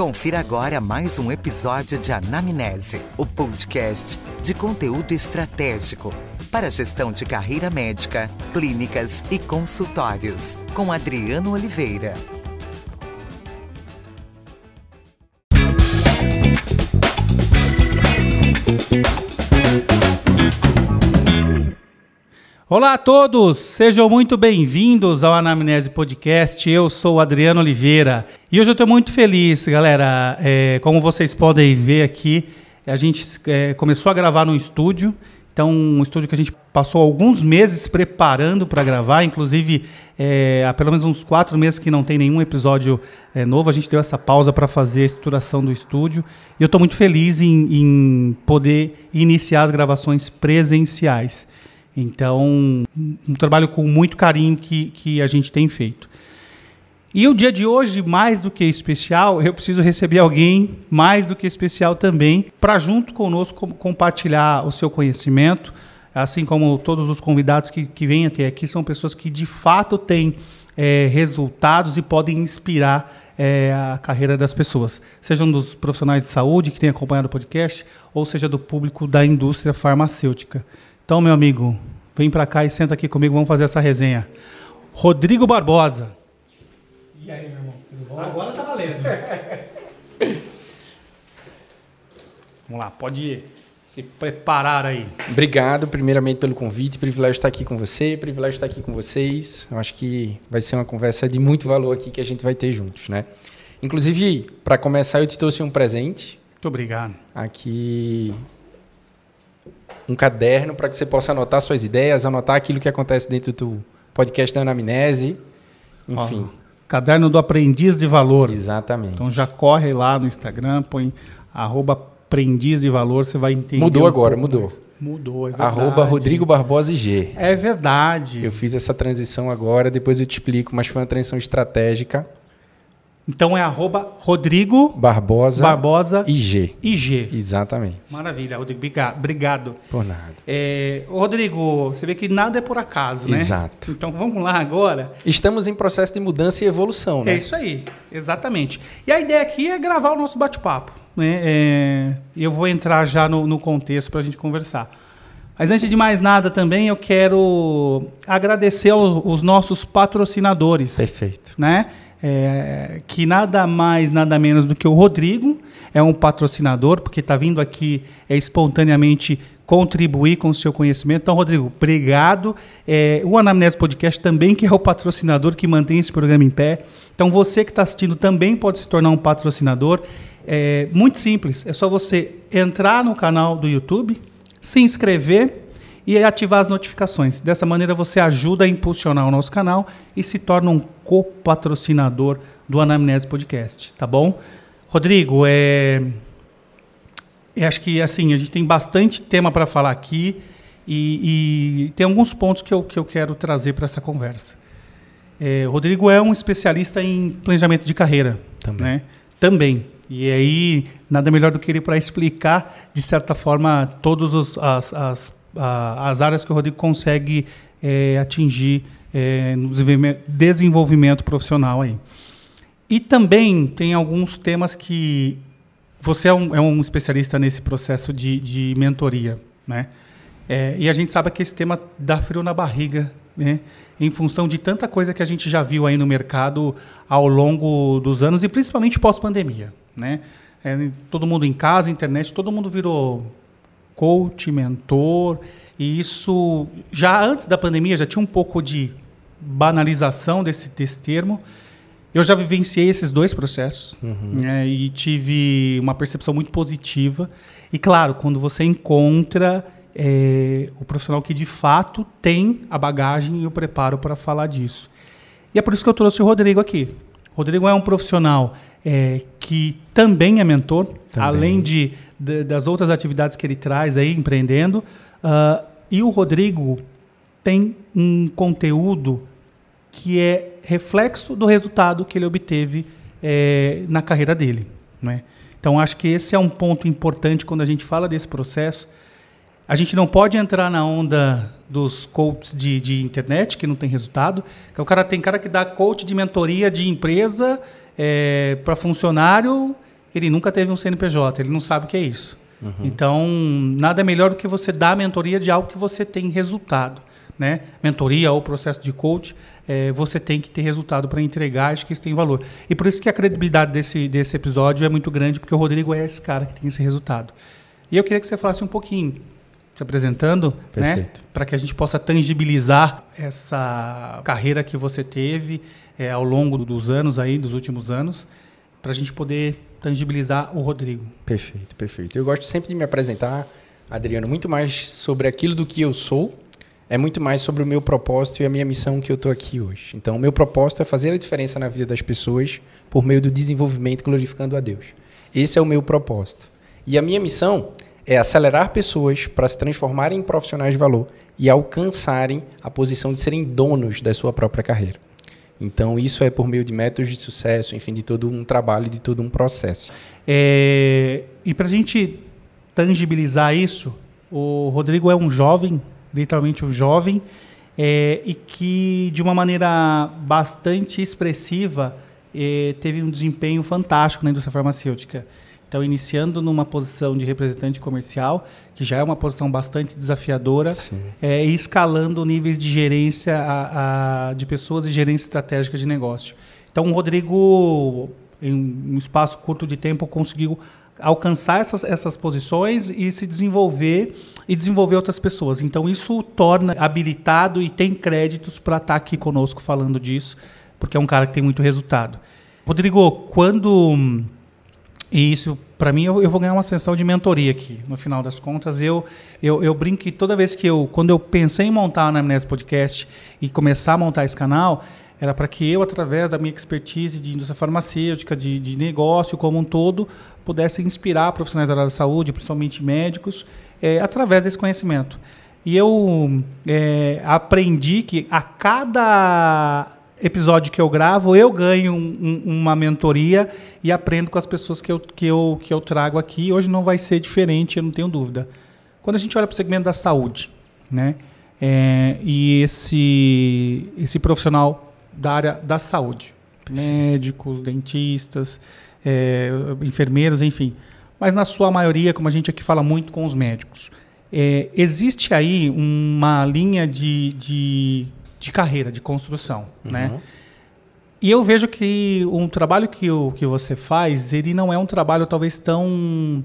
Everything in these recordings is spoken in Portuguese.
Confira agora mais um episódio de Anamnese, o podcast de conteúdo estratégico para gestão de carreira médica, clínicas e consultórios, com Adriano Oliveira. Olá a todos, sejam muito bem-vindos ao Anamnese Podcast. Eu sou Adriano Oliveira e hoje eu estou muito feliz, galera. É, como vocês podem ver aqui, a gente é, começou a gravar no estúdio. Então, um estúdio que a gente passou alguns meses preparando para gravar, inclusive é, há pelo menos uns quatro meses que não tem nenhum episódio é, novo. A gente deu essa pausa para fazer a estruturação do estúdio. E eu estou muito feliz em, em poder iniciar as gravações presenciais. Então, um trabalho com muito carinho que, que a gente tem feito. E o dia de hoje, mais do que especial, eu preciso receber alguém mais do que especial também, para junto conosco compartilhar o seu conhecimento, assim como todos os convidados que, que vêm até aqui, são pessoas que de fato têm é, resultados e podem inspirar é, a carreira das pessoas, sejam dos profissionais de saúde que têm acompanhado o podcast, ou seja do público da indústria farmacêutica. Então, meu amigo, vem para cá e senta aqui comigo, vamos fazer essa resenha. Rodrigo Barbosa. E aí, meu irmão? Tudo bom? Agora tá valendo. vamos lá, pode se preparar aí. Obrigado, primeiramente, pelo convite. Privilégio estar aqui com você, privilégio estar aqui com vocês. Eu acho que vai ser uma conversa de muito valor aqui que a gente vai ter juntos, né? Inclusive, para começar, eu te trouxe um presente. Muito obrigado. Aqui um caderno para que você possa anotar suas ideias, anotar aquilo que acontece dentro do podcast da Anamnese, enfim. Ó, caderno do Aprendiz de Valor. Exatamente. Então já corre lá no Instagram, põe arroba aprendiz de valor, você vai entender. Mudou um agora, mudou. Mais. Mudou, é verdade. Arroba Rodrigo Barbosa G. É verdade. Eu fiz essa transição agora, depois eu te explico, mas foi uma transição estratégica então é arroba Rodrigo Barbosa, Barbosa IG. IG. Exatamente. Maravilha, Rodrigo. Obrigado. Por nada. É, Rodrigo, você vê que nada é por acaso, né? Exato. Então vamos lá agora. Estamos em processo de mudança e evolução, né? É isso aí, exatamente. E a ideia aqui é gravar o nosso bate-papo. Né? É, eu vou entrar já no, no contexto para a gente conversar. Mas antes de mais nada também eu quero agradecer aos, os nossos patrocinadores. Perfeito. Né? É, que nada mais, nada menos do que o Rodrigo é um patrocinador, porque está vindo aqui é, espontaneamente contribuir com o seu conhecimento. Então, Rodrigo, obrigado. É, o Anamnese Podcast também, que é o patrocinador que mantém esse programa em pé. Então, você que está assistindo também pode se tornar um patrocinador. É muito simples, é só você entrar no canal do YouTube, se inscrever e ativar as notificações. Dessa maneira você ajuda a impulsionar o nosso canal e se torna um copatrocinador do Anamnese Podcast, tá bom? Rodrigo, é... Eu acho que assim, a gente tem bastante tema para falar aqui e, e, tem alguns pontos que eu, que eu quero trazer para essa conversa. É, Rodrigo é um especialista em planejamento de carreira. Também. Né? Também. E aí, nada melhor do que ele para explicar, de certa forma, todas as, as a, as áreas que o Rodrigo consegue é, atingir é, no desenvolvimento, profissional aí. E também tem alguns temas que você é um, é um especialista nesse processo de, de mentoria, né? É, e a gente sabe que esse tema dá frio na barriga, né? Em função de tanta coisa que a gente já viu aí no mercado ao longo dos anos e principalmente pós-pandemia, né? É, todo mundo em casa, internet, todo mundo virou coach, mentor, e isso já antes da pandemia já tinha um pouco de banalização desse, desse termo. Eu já vivenciei esses dois processos uhum. né, e tive uma percepção muito positiva. E claro, quando você encontra é, o profissional que de fato tem a bagagem e o preparo para falar disso. E é por isso que eu trouxe o Rodrigo aqui. O Rodrigo é um profissional é, que também é mentor, também. além de de, das outras atividades que ele traz aí, empreendendo. Uh, e o Rodrigo tem um conteúdo que é reflexo do resultado que ele obteve é, na carreira dele. Né? Então, acho que esse é um ponto importante quando a gente fala desse processo. A gente não pode entrar na onda dos coaches de, de internet que não tem resultado. O cara tem cara que dá coach de mentoria de empresa é, para funcionário ele nunca teve um CNPJ, ele não sabe o que é isso. Uhum. Então, nada melhor do que você dar a mentoria de algo que você tem resultado. Né? Mentoria ou processo de coach, é, você tem que ter resultado para entregar, acho que isso tem valor. E por isso que a credibilidade desse, desse episódio é muito grande, porque o Rodrigo é esse cara que tem esse resultado. E eu queria que você falasse um pouquinho, se apresentando, né? Para que a gente possa tangibilizar essa carreira que você teve é, ao longo dos anos aí, dos últimos anos, para a gente poder tangibilizar o Rodrigo. Perfeito, perfeito. Eu gosto sempre de me apresentar, Adriano, muito mais sobre aquilo do que eu sou, é muito mais sobre o meu propósito e a minha missão que eu estou aqui hoje. Então, o meu propósito é fazer a diferença na vida das pessoas por meio do desenvolvimento glorificando a Deus. Esse é o meu propósito. E a minha missão é acelerar pessoas para se transformarem em profissionais de valor e alcançarem a posição de serem donos da sua própria carreira. Então, isso é por meio de métodos de sucesso, enfim, de todo um trabalho, de todo um processo. É, e para a gente tangibilizar isso, o Rodrigo é um jovem, literalmente um jovem, é, e que, de uma maneira bastante expressiva, é, teve um desempenho fantástico na indústria farmacêutica. Então, iniciando numa posição de representante comercial, que já é uma posição bastante desafiadora, é, e escalando níveis de gerência a, a, de pessoas e gerência estratégica de negócio. Então, o Rodrigo, em um espaço curto de tempo, conseguiu alcançar essas, essas posições e se desenvolver e desenvolver outras pessoas. Então, isso torna habilitado e tem créditos para estar aqui conosco falando disso, porque é um cara que tem muito resultado. Rodrigo, quando e isso, para mim, eu, eu, vou ganhar uma sessão de mentoria aqui. No final das contas, eu, eu, eu brinco que toda vez que eu, quando eu pensei em montar a Anamnese Podcast e começar a montar esse canal, era para que eu, através da minha expertise de indústria farmacêutica, de, de negócio como um todo, pudesse inspirar profissionais da área da saúde, principalmente médicos, é, através desse conhecimento. E eu é, aprendi que a cada episódio que eu gravo, eu ganho um, um, uma mentoria e aprendo com as pessoas que eu, que, eu, que eu trago aqui. Hoje não vai ser diferente, eu não tenho dúvida. Quando a gente olha para o segmento da saúde, né? É, e esse, esse profissional da área da saúde, médicos, dentistas, é, enfermeiros, enfim. Mas na sua maioria, como a gente aqui fala muito com os médicos, é, existe aí uma linha de, de de carreira, de construção, uhum. né? E eu vejo que um trabalho que, o, que você faz, ele não é um trabalho talvez tão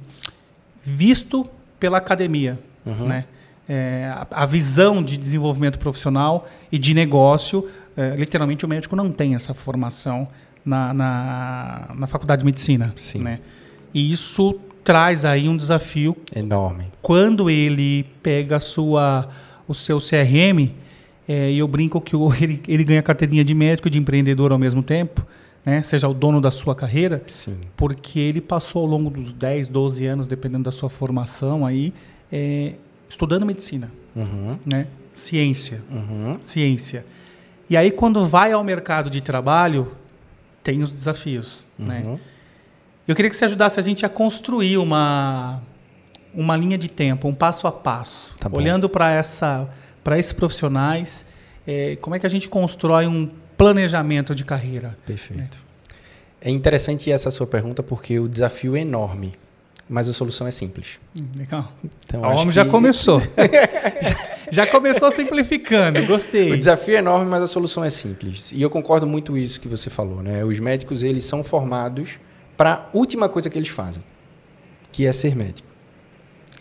visto pela academia, uhum. né? É, a, a, visão de desenvolvimento profissional e de negócio, é, literalmente o médico não tem essa formação na, na, na faculdade de medicina, Sim. né? E isso traz aí um desafio enorme. Quando ele pega sua, o seu CRM é, e eu brinco que o, ele, ele ganha carteirinha de médico e de empreendedor ao mesmo tempo, né? seja o dono da sua carreira, Sim. porque ele passou ao longo dos 10, 12 anos, dependendo da sua formação, aí, é, estudando medicina, uhum. né? ciência. Uhum. Ciência. E aí, quando vai ao mercado de trabalho, tem os desafios. Né? Uhum. Né? Eu queria que você ajudasse a gente a construir uma, uma linha de tempo, um passo a passo, tá olhando para essa para esses profissionais, é, como é que a gente constrói um planejamento de carreira? Perfeito. É. é interessante essa sua pergunta porque o desafio é enorme, mas a solução é simples. Hum, legal. Então, o homem que... já começou. já, começou simplificando, gostei. O desafio é enorme, mas a solução é simples. E eu concordo muito com isso que você falou. Né? Os médicos eles são formados para a última coisa que eles fazem, que é ser médico.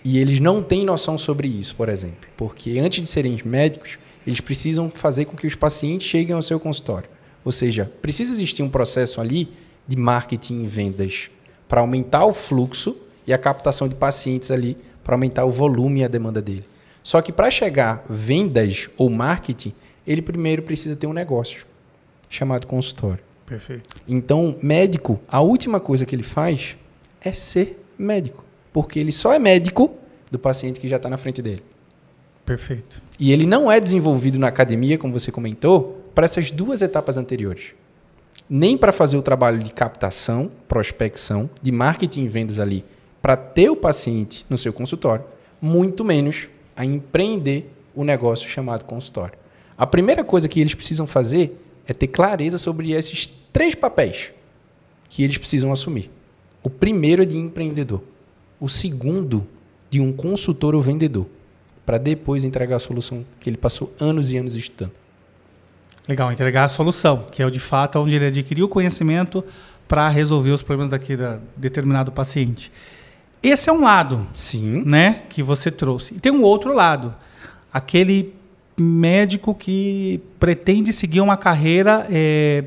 E eles não têm noção sobre isso, por exemplo. Porque antes de serem médicos, eles precisam fazer com que os pacientes cheguem ao seu consultório. Ou seja, precisa existir um processo ali de marketing e vendas para aumentar o fluxo e a captação de pacientes ali, para aumentar o volume e a demanda dele. Só que para chegar vendas ou marketing, ele primeiro precisa ter um negócio chamado consultório. Perfeito. Então, médico, a última coisa que ele faz é ser médico porque ele só é médico do paciente que já está na frente dele. Perfeito. E ele não é desenvolvido na academia, como você comentou, para essas duas etapas anteriores. Nem para fazer o trabalho de captação, prospecção, de marketing e vendas ali, para ter o paciente no seu consultório, muito menos a empreender o negócio chamado consultório. A primeira coisa que eles precisam fazer é ter clareza sobre esses três papéis que eles precisam assumir. O primeiro é de empreendedor. O segundo, de um consultor ou vendedor. Para depois entregar a solução que ele passou anos e anos estudando. Legal, entregar a solução, que é o de fato onde ele adquiriu o conhecimento para resolver os problemas daquele determinado paciente. Esse é um lado, Sim. né, que você trouxe. E tem um outro lado, aquele médico que pretende seguir uma carreira, é,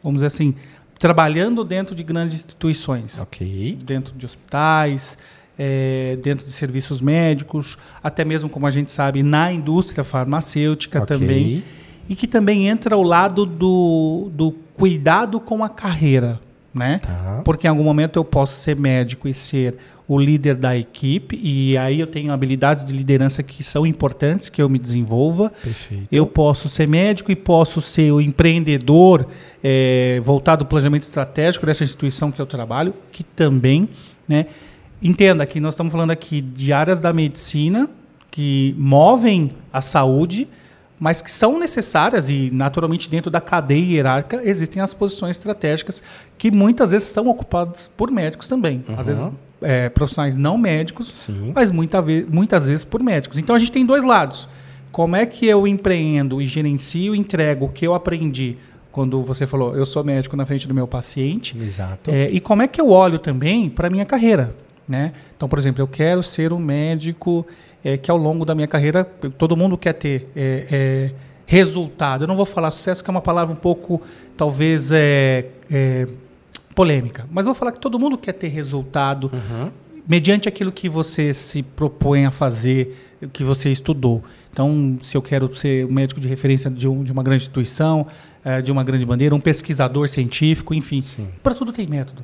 vamos dizer assim, trabalhando dentro de grandes instituições, Ok. dentro de hospitais, é, dentro de serviços médicos, até mesmo, como a gente sabe, na indústria farmacêutica Ok. também. E que também entra o lado do, do cuidado com a carreira, né? Tá. Porque em algum momento eu posso ser médico e ser o líder da equipe, e aí eu tenho habilidades de liderança que são importantes que eu me desenvolva. Perfeito. Eu posso ser médico e posso ser o empreendedor eh, voltado ao planejamento estratégico dessa instituição que eu trabalho, que também, né? Entenda que nós estamos falando aqui de áreas da medicina que movem a saúde, mas que são necessárias e naturalmente dentro da cadeia hierárquica existem as posições estratégicas que muitas vezes são ocupadas por médicos também. Às Uhum. vezes eh, profissionais não médicos, Sim. mas muita ve muitas vezes por médicos. Então a gente tem dois lados. Como é que eu empreendo e gerencio e entrego o que eu aprendi quando você falou, eu sou médico na frente do meu paciente, Exato. é, e como é que eu olho também para a minha carreira? Né? Então, por exemplo, eu quero ser um médico é, que ao longo da minha carreira, todo mundo quer ter é, é, resultado. Eu não vou falar sucesso, que é uma palavra um pouco, talvez, é, é, polêmica. Mas vou falar que todo mundo quer ter resultado Uhum. mediante aquilo que você se propõe a fazer, o que você estudou. Então, se eu quero ser um médico de referência de, um- de uma grande instituição, eh, de uma grande bandeira, um pesquisador científico, enfim, para tudo tem método.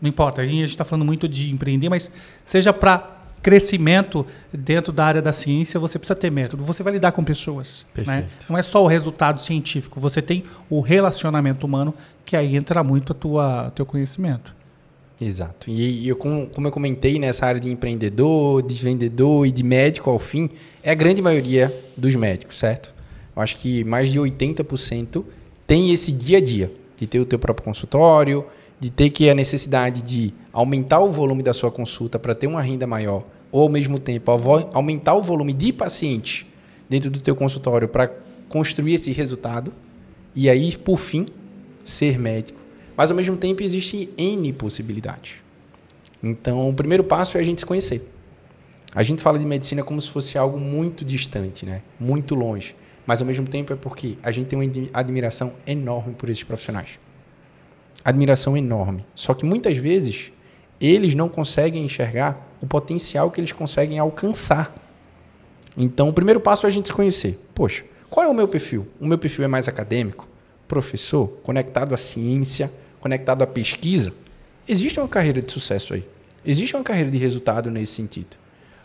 Não importa, a gente está falando muito de empreender, mas seja para crescimento dentro da área da ciência, você precisa ter método. Você vai lidar com pessoas. Né? Não é só o resultado científico, você tem o relacionamento humano, que aí entra muito a tua teu conhecimento. Exato. E, e eu, como, como eu comentei, nessa área de empreendedor, de vendedor e de médico ao fim, é a grande maioria dos médicos, certo? Eu acho que mais de 80% tem esse dia a dia de ter o teu próprio consultório, de ter que a necessidade de aumentar o volume da sua consulta para ter uma renda maior, ou ao mesmo tempo aumentar o volume de pacientes dentro do teu consultório para construir esse resultado e aí, por fim, ser médico. Mas ao mesmo tempo existe N possibilidades. Então, o primeiro passo é a gente se conhecer. A gente fala de medicina como se fosse algo muito distante, né? Muito longe. Mas ao mesmo tempo é porque a gente tem uma admi- admiração enorme por esses profissionais. Admiração enorme. Só que muitas vezes eles não conseguem enxergar o potencial que eles conseguem alcançar. Então, o primeiro passo é a gente se conhecer. Poxa, qual é o meu perfil? O meu perfil é mais acadêmico, professor, conectado à ciência, conectado à pesquisa. Existe uma carreira de sucesso aí. Existe uma carreira de resultado nesse sentido.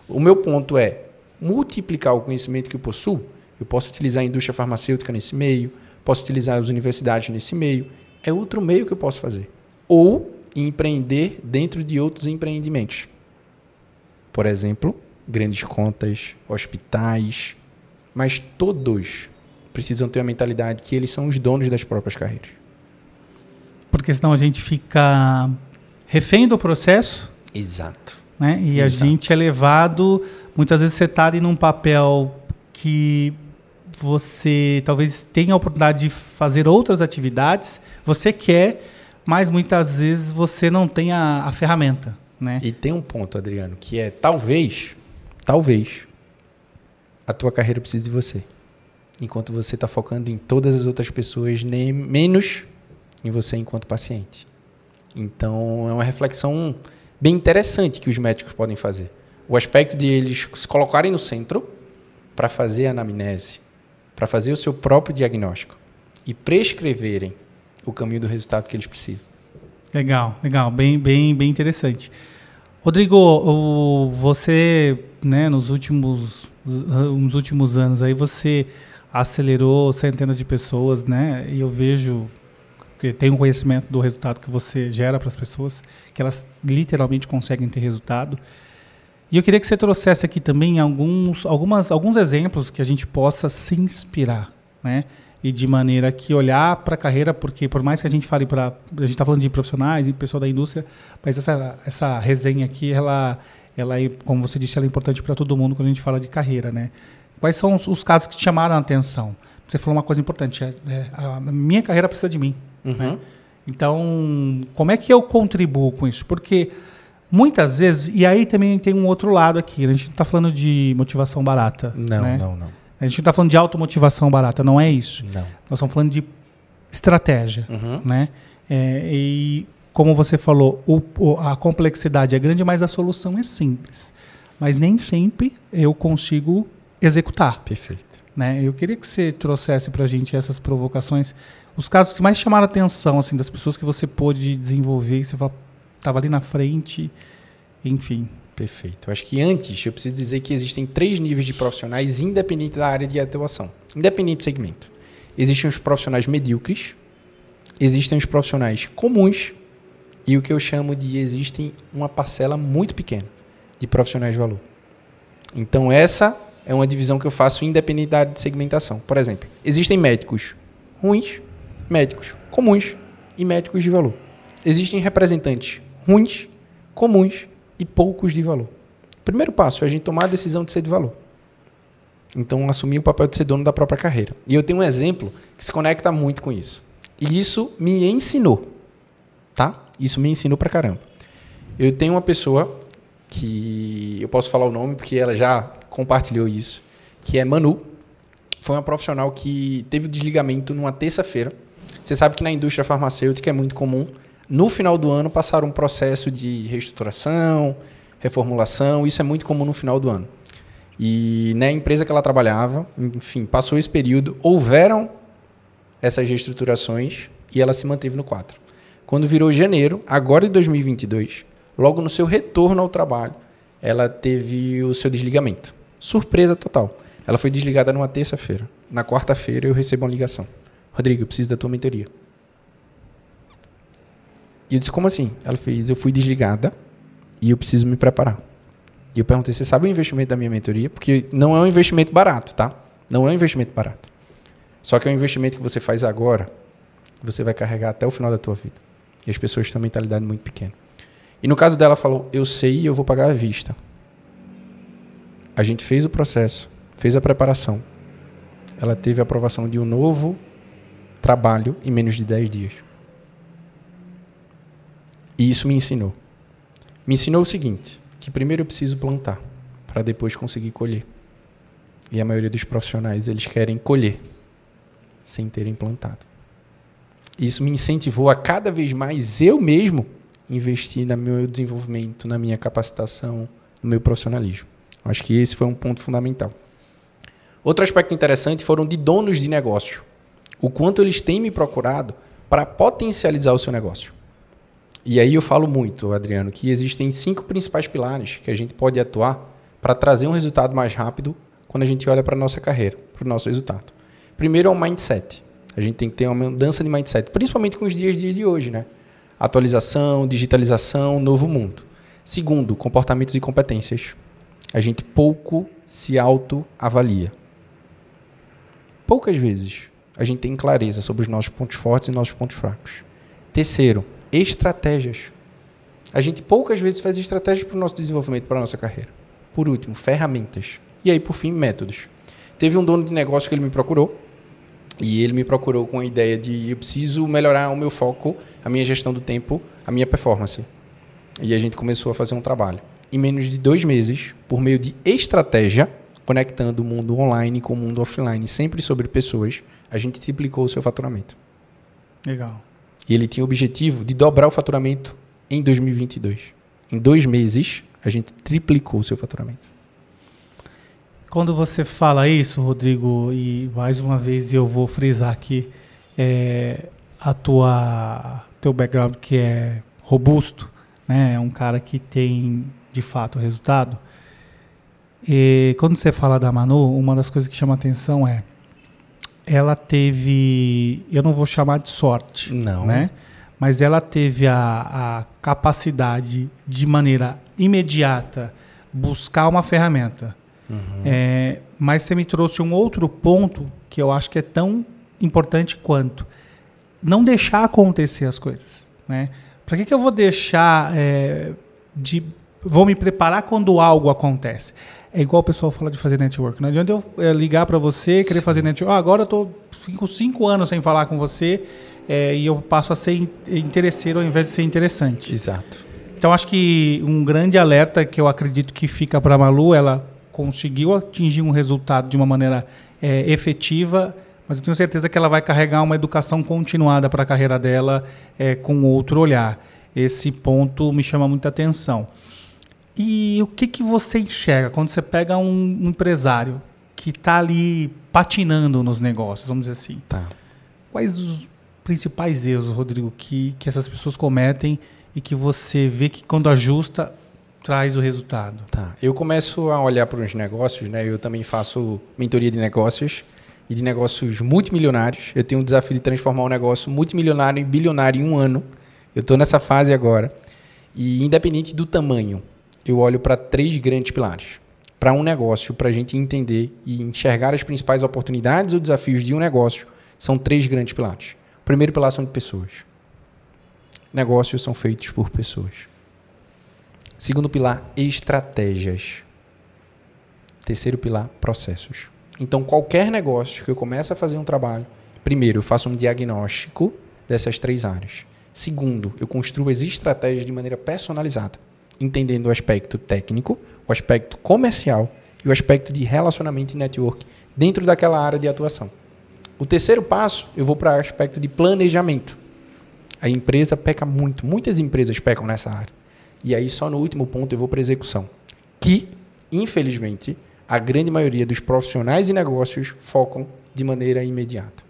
O meu ponto é multiplicar o conhecimento que eu possuo. Eu posso utilizar a indústria farmacêutica nesse meio, posso utilizar as universidades nesse meio. É outro meio que eu posso fazer. Ou empreender dentro de outros empreendimentos. Por exemplo, grandes contas, hospitais, mas todos precisam ter a mentalidade que eles são os donos das próprias carreiras. Porque senão a gente fica refém do processo Exato. né? E a Exato. gente é levado, muitas vezes você está ali num papel que você talvez tenha a oportunidade de fazer outras atividades, você quer, mas muitas vezes você não tem a, a ferramenta, né? E tem um ponto, Adriano, que é talvez, talvez, a tua carreira precise de você. Enquanto você está focando em todas as outras pessoas, nem menos em você enquanto paciente. Então, é uma reflexão bem interessante que os médicos podem fazer. O aspecto de eles se colocarem no centro para fazer a anamnese, para fazer o seu próprio diagnóstico e prescreverem o caminho do resultado que eles precisam. Legal, legal, bem, bem, bem interessante. Rodrigo, o- você, né, nos últimos, nos últimos anos aí você acelerou centenas de pessoas, né? E eu vejo que tem um conhecimento do resultado que você gera para as pessoas, que elas literalmente conseguem ter resultado. E eu queria que você trouxesse aqui também alguns, algumas, alguns exemplos que a gente possa se inspirar, né? e de maneira que olhar para a carreira, porque por mais que a gente fale para. A gente está falando de profissionais e pessoal da indústria, mas essa, essa resenha aqui, ela, ela é, como você disse, ela é importante para todo mundo quando a gente fala de carreira, né? Quais são os, os, casos que te chamaram a atenção? Você falou uma coisa importante, é, é, a minha carreira precisa de mim. Uhum. Né? Então, como é que eu contribuo com isso? Porque muitas vezes, e aí também tem um outro lado aqui, a gente não está falando de motivação barata. Não, né? não, não. A gente não está falando de automotivação barata, não é isso. Não. Nós estamos falando de estratégia. Uhum. Né? É, e como você falou, o, o, a complexidade é grande, mas a solução é simples. Mas nem sempre eu consigo executar. Perfeito. Né? Eu queria que você trouxesse para a gente essas provocações, os casos que mais chamaram a atenção assim, das pessoas que você pôde desenvolver, e você estava ali na frente, enfim. Perfeito. Acho que antes eu preciso dizer que existem três níveis de profissionais independente da área de atuação, independente do segmento. Existem os profissionais medíocres, existem os profissionais comuns e o que eu chamo de existem uma parcela muito pequena de profissionais de valor. Então essa é uma divisão que eu faço independente da área de segmentação. Por exemplo, existem médicos ruins, médicos comuns e médicos de valor. Existem representantes ruins, comuns e poucos de valor. O primeiro passo é a gente tomar a decisão de ser de valor. Então, assumir o papel de ser dono da própria carreira. E eu tenho um exemplo que se conecta muito com isso. E isso me ensinou. Tá? Isso me ensinou pra caramba. Eu tenho uma pessoa que eu posso falar o nome porque ela já compartilhou isso, que é Manu. Foi uma profissional que teve o desligamento numa terça-feira. Você sabe que na indústria farmacêutica é muito comum no final do ano passar um processo de reestruturação, reformulação, isso é muito comum no final do ano. E na empresa que ela trabalhava, enfim, passou esse período, houveram essas reestruturações e ela se manteve no 4. Quando virou janeiro, agora de 2022, logo no seu retorno ao trabalho, ela teve o seu desligamento. Surpresa total. Ela foi desligada numa terça-feira. Na quarta-feira eu recebo uma ligação. Rodrigo, eu preciso da tua mentoria. E eu disse, como assim? Ela fez, eu fui desligada e eu preciso me preparar. E eu perguntei, você sabe o investimento da minha mentoria? Porque não é um investimento barato, tá? Não é um investimento barato. Só que é um investimento que você faz agora, que você vai carregar até o final da tua vida. E as pessoas têm uma mentalidade muito pequena. E no caso dela, falou, eu sei e eu vou pagar à vista. A gente fez o processo, fez a preparação. Ela teve a aprovação de um novo trabalho em menos de 10 dias. E isso me ensinou. Me ensinou o seguinte: que primeiro eu preciso plantar para depois conseguir colher. E a maioria dos profissionais eles querem colher sem terem plantado. Isso me incentivou a cada vez mais eu mesmo investir no meu desenvolvimento, na minha capacitação, no meu profissionalismo. Acho que esse foi um ponto fundamental. Outro aspecto interessante foram de donos de negócio. O quanto eles têm me procurado para potencializar o seu negócio. E aí eu falo muito, Adriano, que existem cinco principais pilares que a gente pode atuar para trazer um resultado mais rápido quando a gente olha para a nossa carreira, para o nosso resultado. Primeiro é o mindset. A gente tem que ter uma mudança de mindset, principalmente com os dias de hoje, né? Atualização, digitalização, novo mundo. Segundo, comportamentos e competências. A gente pouco se autoavalia. Poucas vezes a gente tem clareza sobre os nossos pontos fortes e nossos pontos fracos. Terceiro, estratégias. A gente poucas vezes faz estratégias para o nosso desenvolvimento, para a nossa carreira. Por último, ferramentas. E aí, por fim, métodos. Teve um dono de negócio que ele me procurou, e ele me procurou com a ideia de eu preciso melhorar o meu foco, a minha gestão do tempo, a minha performance. E a gente começou a fazer um trabalho. Em menos de dois meses, por meio de estratégia, conectando o mundo online com o mundo offline, sempre sobre pessoas, a gente triplicou o seu faturamento. Legal. E ele tinha o objetivo de dobrar o faturamento em 2022. Em dois meses, a gente triplicou o seu faturamento. Quando você fala isso, Rodrigo, e mais uma vez eu vou frisar aqui, é, a tua teu background que é robusto, né, é um cara que tem de fato resultado. E quando você fala da Manu, uma das coisas que chama atenção é ela teve, eu não vou chamar de sorte, não. né? Mas ela teve a, a capacidade de maneira imediata buscar uma ferramenta. Uhum. É, mas você me trouxe um outro ponto que eu acho que é tão importante quanto não deixar acontecer as coisas. Né? Para que, que eu vou deixar é, de. Vou me preparar quando algo acontece. É igual o pessoal fala de fazer network. Não adianta eu é, ligar para você, querer Sim. fazer network. Ah, agora eu estou cinco, cinco anos sem falar com você é, e eu passo a ser interesseiro ao invés de ser interessante. Exato. Então acho que um grande alerta que eu acredito que fica para a Malu, ela conseguiu atingir um resultado de uma maneira é, efetiva, mas eu tenho certeza que ela vai carregar uma educação continuada para a carreira dela é, com outro olhar. Esse ponto me chama muita atenção. E o que, que você enxerga quando você pega um empresário que está ali patinando nos negócios, vamos dizer assim? Tá. Quais os principais erros, Rodrigo, que, que essas pessoas cometem e que você vê que quando ajusta traz o resultado? Tá. Eu começo a olhar para os negócios, né? Eu também faço mentoria de negócios e de negócios multimilionários. Eu tenho um desafio de transformar um negócio multimilionário em bilionário em um ano. Eu estou nessa fase agora. E independente do tamanho, eu olho para três grandes pilares. Para um negócio, para a gente entender e enxergar as principais oportunidades ou desafios de um negócio, são três grandes pilares. O primeiro pilar são de pessoas. Negócios são feitos por pessoas. Segundo pilar, estratégias. Terceiro pilar, processos. Então, qualquer negócio que eu comece a fazer um trabalho, primeiro, eu faço um diagnóstico dessas três áreas. Segundo, eu construo as estratégias de maneira personalizada, entendendo o aspecto técnico, o aspecto comercial e o aspecto de relacionamento e network dentro daquela área de atuação. O terceiro passo, eu vou para o aspecto de planejamento. A empresa peca muito, muitas empresas pecam nessa área. E aí, só no último ponto, eu vou para execução. Que, infelizmente, a grande maioria dos profissionais e negócios focam de maneira imediata.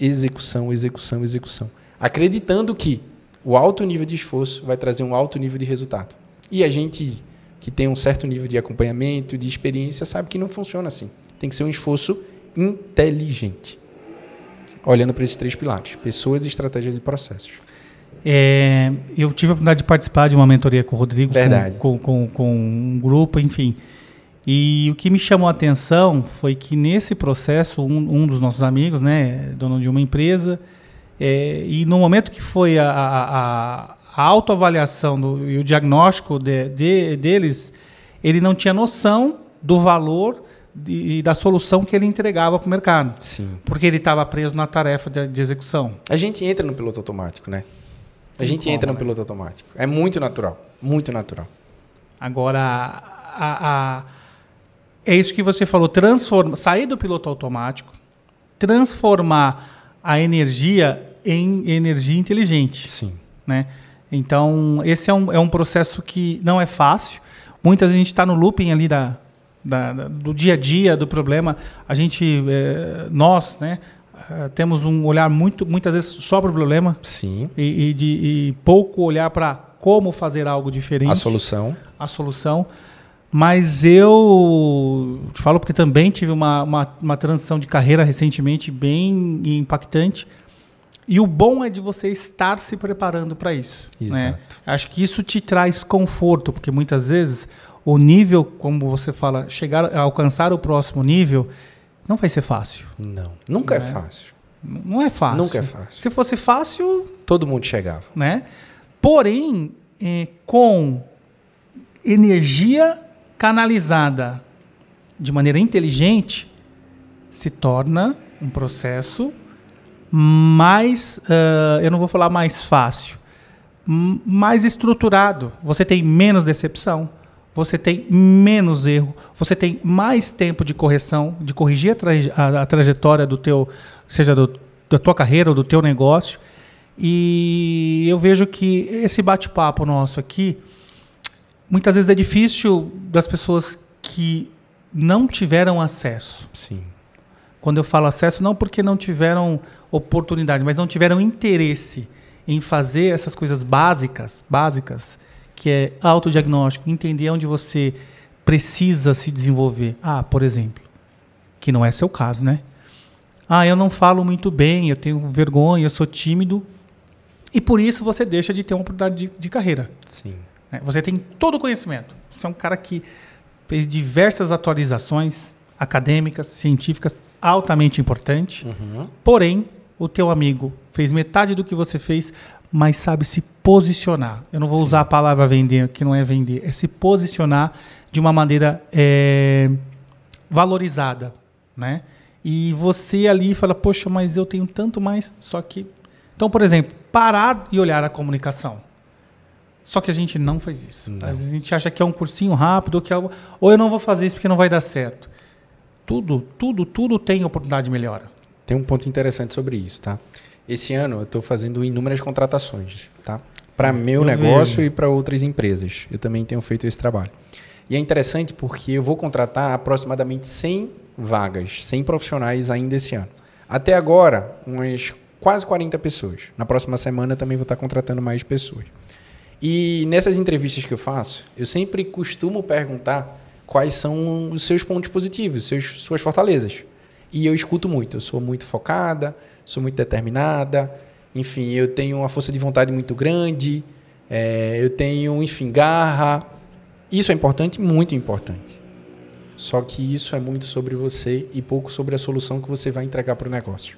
Execução, execução, execução. Acreditando que o alto nível de esforço vai trazer um alto nível de resultado. E a gente que tem um certo nível de acompanhamento, de experiência, sabe que não funciona assim. Tem que ser um esforço inteligente olhando para esses três pilares: pessoas, estratégias e processos. É, eu tive a oportunidade de participar de uma mentoria com o Rodrigo, Verdade. Com, com, com, um grupo, enfim. E o que me chamou a atenção foi que nesse processo, um, um dos nossos amigos, né, dono de uma empresa, é, e no momento que foi a, a, a autoavaliação do, e o diagnóstico de, de, deles, ele não tinha noção do valor e da solução que ele entregava para o mercado. Sim. Porque ele estava preso na tarefa de, de, execução. A gente entra no piloto automático, né? A gente como, entra no né? piloto automático. É muito natural. Muito natural. Agora, a, a, é isso que você falou. Transforma, sair do piloto automático, transformar a energia em energia inteligente. Sim. Né? Então, esse é um, é um processo que não é fácil. Muitas vezes a gente está no looping ali da, da, da, do dia a dia do problema, a gente, é, nós, né, eh, temos um olhar muito, muitas vezes só para o problema. Sim. E, e, de, e pouco olhar para como fazer algo diferente. A solução. A solução. Mas eu te falo porque também tive uma, uma, uma transição de carreira recentemente bem impactante. E o bom é de você estar se preparando para isso. Né? Exato. Né? Acho que isso te traz conforto, porque muitas vezes o nível, como você fala, chegar a alcançar o próximo nível, não vai ser fácil. Não, nunca é, é fácil. Não é fácil. Nunca é fácil. Se fosse fácil, todo mundo chegava, né? Porém, é, com energia canalizada de maneira inteligente, se torna um processo mais, uh, eu não vou falar mais fácil, mais estruturado. Você tem menos decepção você tem menos erro, você tem mais tempo de correção, de corrigir a, a, a trajetória do teu, seja do, da tua carreira ou do teu negócio. E eu vejo que esse bate-papo nosso aqui, muitas vezes é difícil das pessoas que não tiveram acesso. Sim. Quando eu falo acesso, não porque não tiveram oportunidade, mas não tiveram interesse em fazer essas coisas básicas, básicas, que é autodiagnóstico, entender onde você precisa se desenvolver. Ah, por exemplo, que não é seu caso, né? Ah, eu não falo muito bem, eu tenho vergonha, eu sou tímido. E por isso você deixa de ter uma oportunidade de, de carreira. Sim. Né? Você tem todo o conhecimento. Você é um cara que fez diversas atualizações acadêmicas, científicas, altamente importante. Uhum. Porém, o teu amigo fez metade do que você fez, mas sabe se posicionar. Eu não vou usar a palavra vender, que não é vender, é se posicionar de uma maneira é, valorizada, né? E você ali fala, poxa, mas eu tenho tanto mais, só que... Então, por exemplo, parar e olhar a comunicação. Só que a gente não faz isso. Não. Às vezes a gente acha que é um cursinho rápido, ou que é algo, ou eu não vou fazer isso porque não vai dar certo. Tudo, tudo, tudo tem oportunidade de melhora. Tem um ponto interessante sobre isso, tá? Esse ano eu estou fazendo inúmeras contratações, tá? Para meu Eu negócio vejo. e para outras empresas. Eu também tenho feito esse trabalho. E é interessante porque eu vou contratar aproximadamente 100 vagas, 100 profissionais ainda esse ano. Até agora, umas quase 40 pessoas. Na próxima semana também vou estar contratando mais pessoas. E nessas entrevistas que eu faço, eu sempre costumo perguntar quais são os seus pontos positivos, seus, suas fortalezas. E eu escuto muito. Eu sou muito focada, sou muito determinada. Enfim, eu tenho uma força de vontade muito grande. é, eu tenho, enfim, garra. Isso é importante, muito importante. Só que isso é muito sobre você e pouco sobre a solução que você vai entregar para o negócio.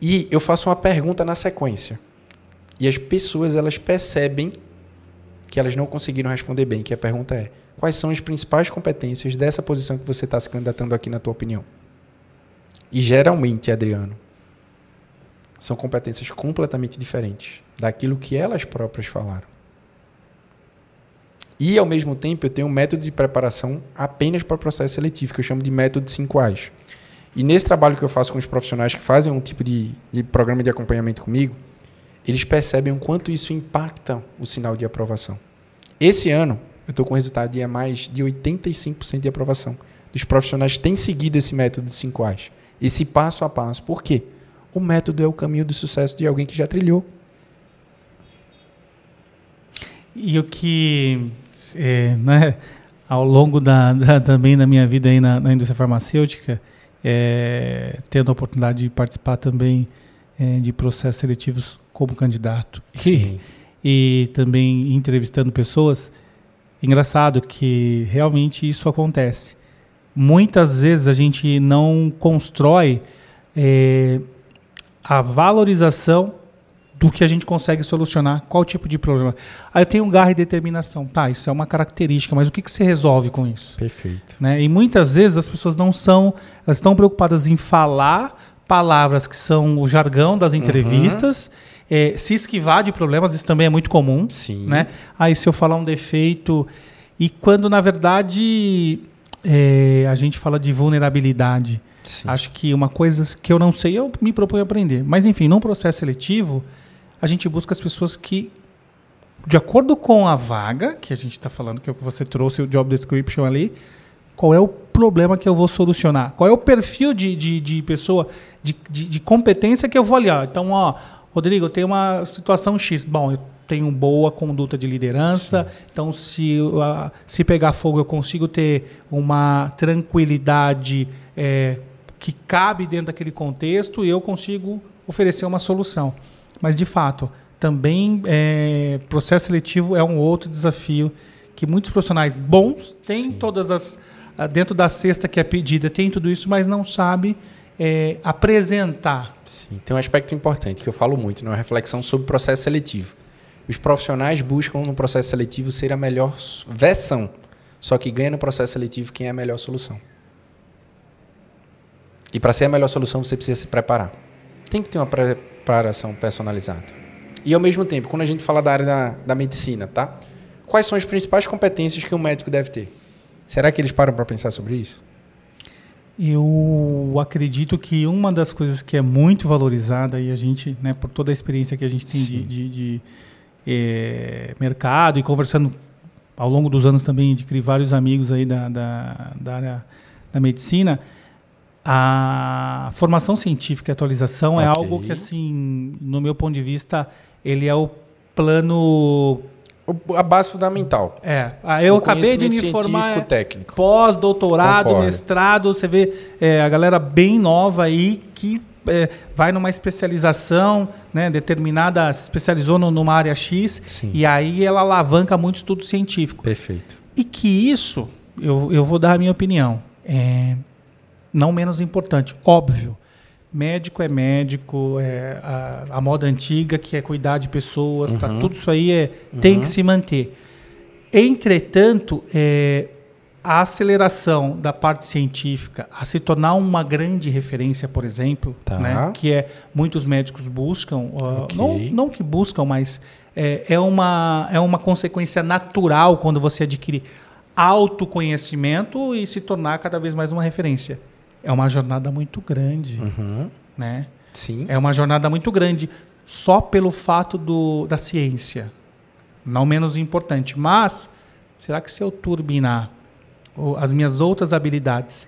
E eu faço uma pergunta na sequência. E as pessoas elas percebem que elas não conseguiram responder bem, que a pergunta é: quais são as principais competências dessa posição que você está se candidatando aqui na tua opinião? E geralmente, Adriano, são competências completamente diferentes daquilo que elas próprias falaram. E ao mesmo tempo, eu tenho um método de preparação apenas para o processo seletivo, que eu chamo de método de 5 A's. E nesse trabalho que eu faço com os profissionais que fazem um tipo de, de programa de acompanhamento comigo, eles percebem o quanto isso impacta o sinal de aprovação. Esse ano, eu estou com resultado de mais de 85% de aprovação. Dos profissionais têm seguido esse método de 5 A's. Esse passo a passo. Por quê? O método é o caminho do sucesso de alguém que já trilhou. E o que, é, né, ao longo da, da- também da minha vida aí na, na indústria farmacêutica, é, tendo a oportunidade de participar também é, de processos seletivos como candidato e, e também entrevistando pessoas, engraçado que realmente isso acontece. Muitas vezes a gente não constrói é, a valorização do que a gente consegue solucionar, qual tipo de problema. Aí eu tenho garra e determinação. Tá, isso é uma característica, mas o que, que você resolve com isso? Perfeito. Né? E muitas vezes as pessoas não são, elas estão preocupadas em falar palavras que são o jargão das entrevistas, eh, se esquivar de problemas, isso também é muito comum. Sim. Né? Aí se eu falar um defeito, e quando na verdade eh, a gente fala de vulnerabilidade, Sim. Acho que uma coisa que eu não sei, eu me proponho a aprender. Mas, enfim, num processo seletivo, a gente busca as pessoas que, de acordo com a vaga, que a gente está falando, que é o que você trouxe, o job description ali, qual é o problema que eu vou solucionar? Qual é o perfil de, de, de pessoa, de, de, de competência que eu vou olhar? Então, ó, Rodrigo, eu tenho uma situação X. Bom, eu tenho boa conduta de liderança, então se, ah, se pegar fogo eu consigo ter uma tranquilidade eh, que cabe dentro daquele contexto e eu consigo oferecer uma solução. Mas, de fato, também eh, processo seletivo é um outro desafio que muitos profissionais bons têm Sim. todas as dentro da cesta que é pedida tem tudo isso, mas não sabe eh, apresentar. Sim, tem um aspecto importante que eu falo muito, né? uma reflexão sobre o processo seletivo. Os profissionais buscam no processo seletivo ser a melhor versão, só que ganha no processo seletivo quem é a melhor solução. E para ser a melhor solução, você precisa se preparar. Tem que ter uma preparação personalizada. E ao mesmo tempo, quando a gente fala da área da, da medicina, tá? Quais são as principais competências que um médico deve ter? Será que eles param para pensar sobre isso? Eu acredito que uma das coisas que é muito valorizada e a gente, né, por toda a experiência que a gente tem de, Sim. de- de, eh, mercado e conversando ao longo dos anos também adquiri vários amigos aí da, da, da área da medicina, a formação científica e atualização é Ok. algo que, assim, no meu ponto de vista, ele é o plano A base fundamental. é, ah, eu acabei de me formar científico técnico. pós-doutorado, mestrado, você vê é, a galera bem nova aí que é, vai numa especialização, né, determinada, se especializou no- numa área X, Sim. e aí ela alavanca muito estudo científico. Perfeito. E que isso, eu, eu vou dar a minha opinião, é, não menos importante, óbvio. Médico é médico, é a, a moda antiga que é cuidar de pessoas, tá, tudo isso aí é, tem que se manter. Entretanto, é, a aceleração da parte científica a se tornar uma grande referência, por exemplo, Tá. né, que é muitos médicos buscam, Ok. não, não que buscam, mas é, é, uma, é uma consequência natural quando você adquire autoconhecimento e se tornar cada vez mais uma referência. É uma jornada muito grande, Uhum. né? Sim. É uma jornada muito grande só pelo fato do, da ciência. Não menos importante. Mas, será que se eu turbinar as minhas outras habilidades,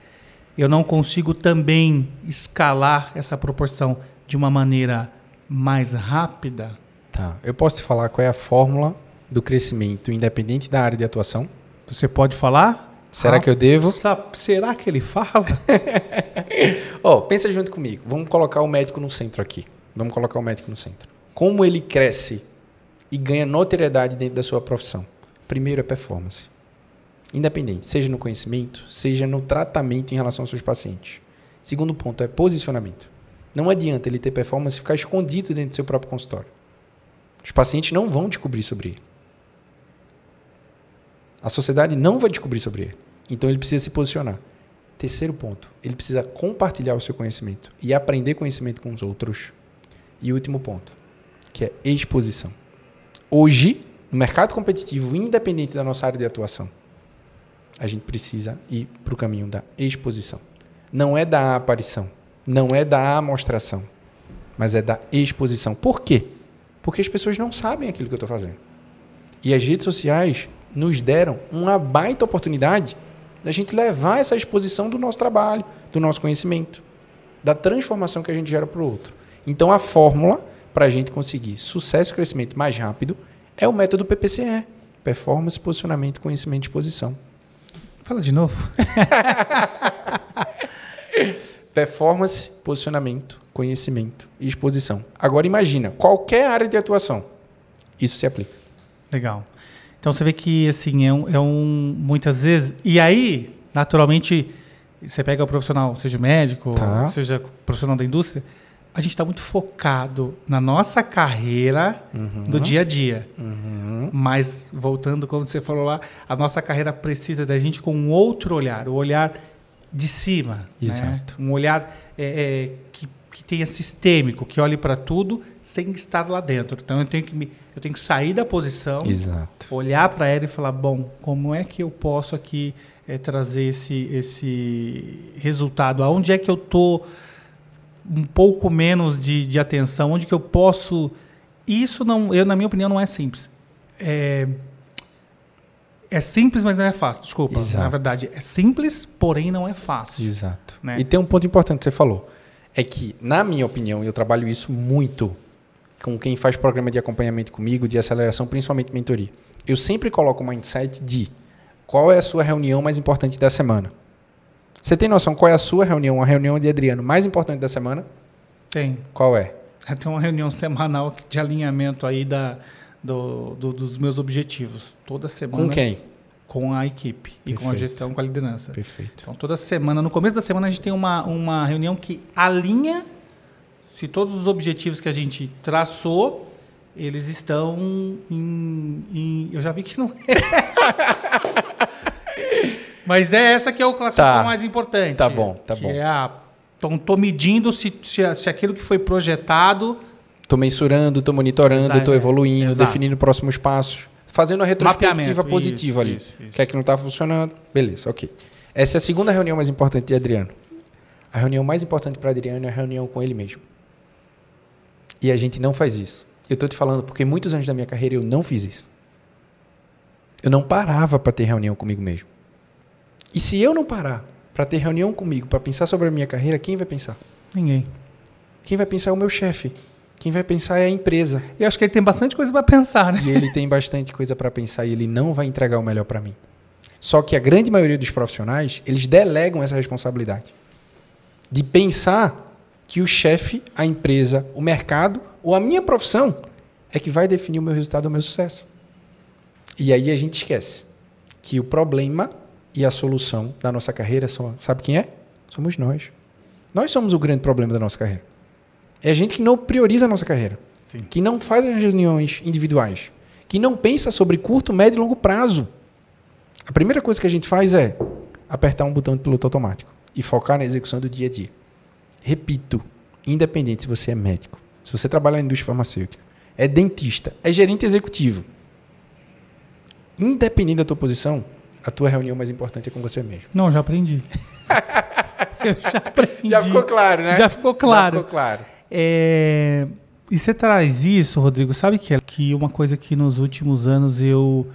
eu não consigo também escalar essa proporção de uma maneira mais rápida? Tá. Eu posso te falar qual é a fórmula do crescimento independente da área de atuação? Você pode falar? Será que eu devo? Será que ele fala? Ó, pensa junto comigo. Vamos colocar o médico no centro aqui. Vamos colocar o médico no centro. Como ele cresce e ganha notoriedade dentro da sua profissão? Primeiro é performance. Independente, seja no conhecimento, seja no tratamento em relação aos seus pacientes. Segundo ponto é posicionamento. Não adianta ele ter performance e ficar escondido dentro do seu próprio consultório. Os pacientes não vão descobrir sobre ele. A sociedade não vai descobrir sobre ele. Então ele precisa se posicionar. Terceiro ponto, ele precisa compartilhar o seu conhecimento e aprender conhecimento com os outros. E último ponto, que é exposição. Hoje, no mercado competitivo, independente da nossa área de atuação, a gente precisa ir para o caminho da exposição. Não é da aparição, não é da amostração, mas é da exposição. Por quê? Porque as pessoas não sabem aquilo que eu estou fazendo. E as redes sociais nos deram uma baita oportunidade da gente levar essa exposição do nosso trabalho, do nosso conhecimento, da transformação que a gente gera para o outro. Então, a fórmula para a gente conseguir sucesso e crescimento mais rápido é o método PPCE. Performance, posicionamento, conhecimento e exposição. Fala de novo. Performance, posicionamento, conhecimento e exposição. Agora imagina, qualquer área de atuação, isso se aplica. Legal. Então você vê que assim é um, é um muitas vezes e aí naturalmente você pega o profissional, seja médico, Tá. seja profissional da indústria, a gente está muito focado na nossa carreira do dia a dia. Mas voltando como você falou lá, a nossa carreira precisa da gente com um outro olhar, o olhar de cima, né? Exato. um olhar é, é, que, que tenha sistêmico, que olhe para tudo sem estar lá dentro. Então eu tenho que me, eu tenho que sair da posição Exato. olhar para ela e falar, bom, como é que eu posso aqui eh, trazer esse, esse resultado? Aonde é que eu estou um pouco menos de, de atenção? Onde que eu posso... Isso, não, eu, na minha opinião, não é simples. É, é simples, mas não é fácil. Desculpa, Exato. na verdade. É simples, porém não é fácil. Exato. Né? E tem um ponto importante que você falou. É que, na minha opinião, e eu trabalho isso muito com quem faz programa de acompanhamento comigo, de aceleração, principalmente mentoria. Eu sempre coloco o mindset de qual é a sua reunião mais importante da semana. Você tem noção qual é a sua reunião, a reunião de Adriano mais importante da semana? Tem. Qual é? Tem uma reunião semanal de alinhamento aí da, do, do- dos meus objetivos. Toda semana. Com quem? com a equipe e com a gestão, com a liderança. Perfeito. Então, toda semana, no começo da semana, a gente tem uma, uma reunião que alinha se todos os objetivos que a gente traçou, eles estão em. em- eu já vi que não é. Mas é essa que é o classificador Tá. mais importante. Tá bom, tá bom. É a, então, estou medindo se, se, se aquilo que foi projetado. Estou mensurando, estou monitorando, estou evoluindo, Exato. definindo próximos passos. Fazendo a retrospectiva positiva isso, ali. isso, isso. O que é que não está funcionando? Beleza, ok. Essa é a segunda reunião mais importante de Adriano. A reunião mais importante para Adriano é a reunião com ele mesmo. E a gente não faz isso. Eu estou te falando porque muitos anos da minha carreira eu não fiz isso. Eu não parava para ter reunião comigo mesmo. E se eu não parar para ter reunião comigo, para pensar sobre a minha carreira, quem vai pensar? Ninguém. Quem vai pensar é o meu chefe. Quem vai pensar é a empresa. Eu acho que ele tem bastante coisa para pensar, né? E ele tem bastante coisa para pensar e ele não vai entregar o melhor para mim. Só que a grande maioria dos profissionais, eles delegam essa responsabilidade de pensar que o chefe, a empresa, o mercado ou a minha profissão é que vai definir o meu resultado ou o meu sucesso. E aí a gente esquece que o problema e a solução da nossa carreira são, sabe quem é? Somos nós. Nós somos o grande problema da nossa carreira. É a gente que não prioriza a nossa carreira. Sim. Que não faz as reuniões individuais. Que não pensa sobre curto, médio e longo prazo. A primeira coisa que a gente faz é apertar um botão de piloto automático e focar na execução do dia a dia. Repito, independente se você é médico, se você trabalha na indústria farmacêutica, é dentista, é gerente executivo, independente da tua posição, a tua reunião mais importante é com você mesmo. Não, já aprendi. Eu já aprendi. Já ficou claro, né? Já ficou claro. Já ficou claro. É, E você traz isso, Rodrigo, sabe que é que uma coisa que nos últimos anos eu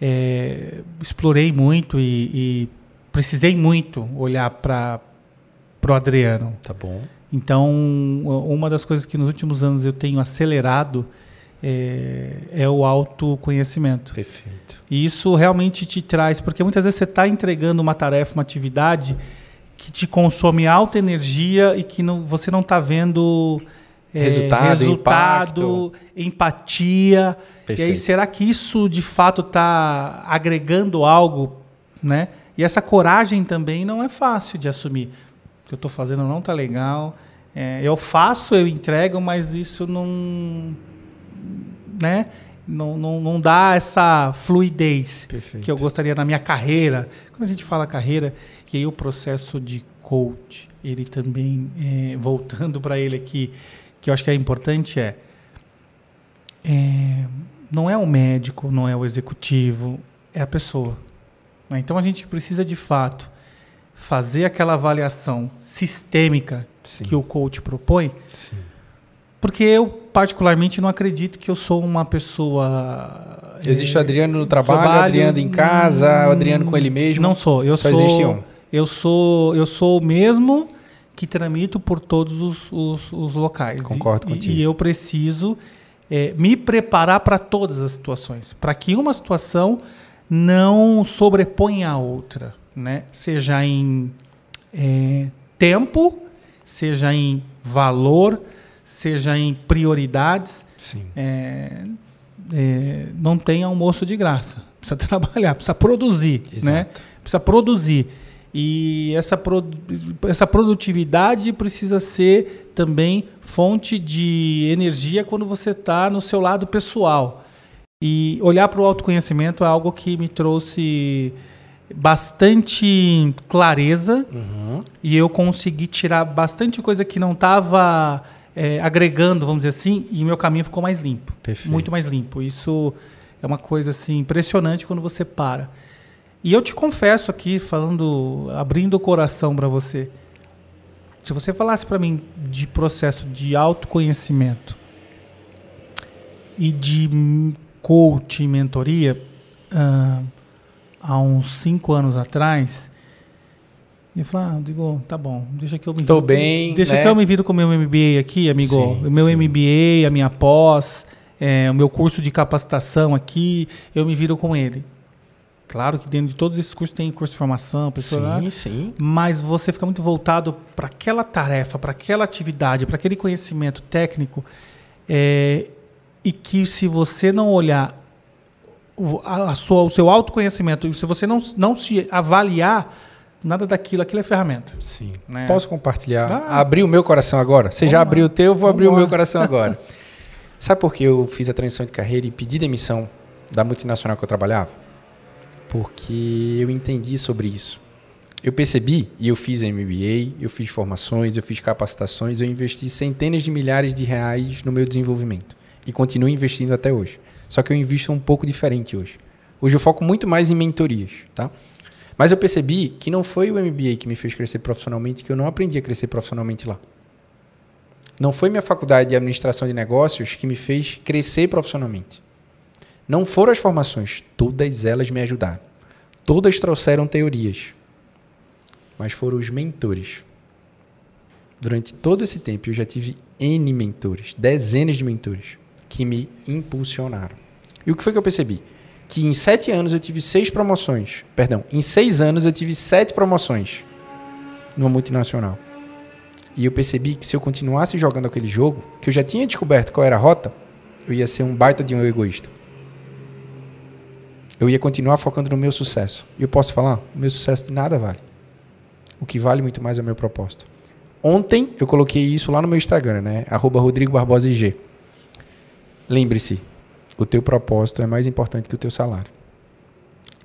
é, explorei muito e, e precisei muito olhar para o Adriano. Tá bom. Então, uma das coisas que nos últimos anos eu tenho acelerado é, é o autoconhecimento. Perfeito. E isso realmente te traz, porque muitas vezes você está entregando uma tarefa, uma atividade que te consome alta energia e que não, você não está vendo é, Resultado, resultado empatia. E aí, Perfeito. será que isso de fato está agregando algo, né? E essa coragem também não é fácil de assumir. O que eu estou fazendo não está legal. É, eu faço, eu entrego, mas isso não, né? Não, não, não dá essa fluidez Perfeito. que eu gostaria na minha carreira. Quando a gente fala carreira, que aí o processo de coach, ele também, é, voltando para ele aqui, que eu acho que é importante é, é, não é o médico, não é o executivo, é a pessoa. né? Então a gente precisa de fato fazer aquela avaliação sistêmica Sim. que o coach propõe, Sim. porque eu particularmente não acredito que eu sou uma pessoa Existe o Adriano no trabalho, o trabalho, Adriano em casa, o Adriano com ele mesmo. Não sou. Eu Só sou, existe um. Eu sou, eu sou o mesmo que tramito por todos os, os, os locais. Concordo e, contigo. E eu preciso é, me preparar para todas as situações, para que uma situação não sobreponha a outra, né? Seja em é, tempo, seja em valor, seja em prioridades. É, é, não tem almoço de graça. Precisa trabalhar, precisa produzir, né? Exato. Precisa produzir. E essa, produ- essa produtividade precisa ser também fonte de energia quando você está no seu lado pessoal. E olhar para o autoconhecimento é algo que me trouxe bastante clareza Uhum. e eu consegui tirar bastante coisa que não estava agregando, vamos dizer assim, e meu caminho ficou mais limpo. Perfeito. Muito mais limpo. Isso é uma coisa assim impressionante quando você para. E eu te confesso aqui, falando, abrindo o coração para você. Se você falasse para mim de processo de autoconhecimento e de coaching, mentoria, ah, há uns cinco anos atrás, eu ia falar, ah, digo, tá bom, deixa que eu me Tô viro- bem, Deixa né? que eu me viro com o meu MBA aqui, amigo. Sim, o meu sim. MBA, a minha pós, é, o meu curso de capacitação aqui, eu me viro com ele. Claro que dentro de todos esses cursos tem curso de formação, pessoal, Sim, sim. mas você fica muito voltado para aquela tarefa, para aquela atividade, para aquele conhecimento técnico, é, e que se você não olhar a, a sua, o seu autoconhecimento, se você não, não se avaliar, nada daquilo, aquilo é ferramenta. Sim. Né? Posso compartilhar? Ah. Abrir o meu coração agora? Você já abriu o teu, eu vou abrir o Vambora. meu coração agora. Sabe por que eu fiz a transição de carreira e pedi demissão da multinacional que eu trabalhava? Porque eu entendi sobre isso. Eu percebi, e eu fiz MBA, eu fiz formações, eu fiz capacitações, eu investi centenas de milhares de reais no meu desenvolvimento. E continuo investindo até hoje. Só que eu invisto um pouco diferente hoje. Hoje eu foco muito mais em mentorias, tá? Mas eu percebi que não foi o MBA que me fez crescer profissionalmente, que eu não aprendi a crescer profissionalmente lá. Não foi minha faculdade de administração de negócios que me fez crescer profissionalmente. Não foram as formações, todas elas me ajudaram. Todas trouxeram teorias. Mas foram os mentores. Durante todo esse tempo eu já tive N mentores, dezenas de mentores, que me impulsionaram. E o que foi que eu percebi? Que em sete anos eu tive seis promoções. Perdão, em seis anos eu tive sete promoções numa multinacional. E eu percebi que se eu continuasse jogando aquele jogo, que eu já tinha descoberto qual era a rota, eu ia ser um baita de um egoísta. Eu ia continuar focando no meu sucesso. E eu posso falar, o meu sucesso de nada vale. O que vale muito mais é o meu propósito. Ontem eu coloquei isso lá no meu Instagram, né? Arroba Rodrigo Barbosa IG. Lembre-se, o teu propósito é mais importante que o teu salário.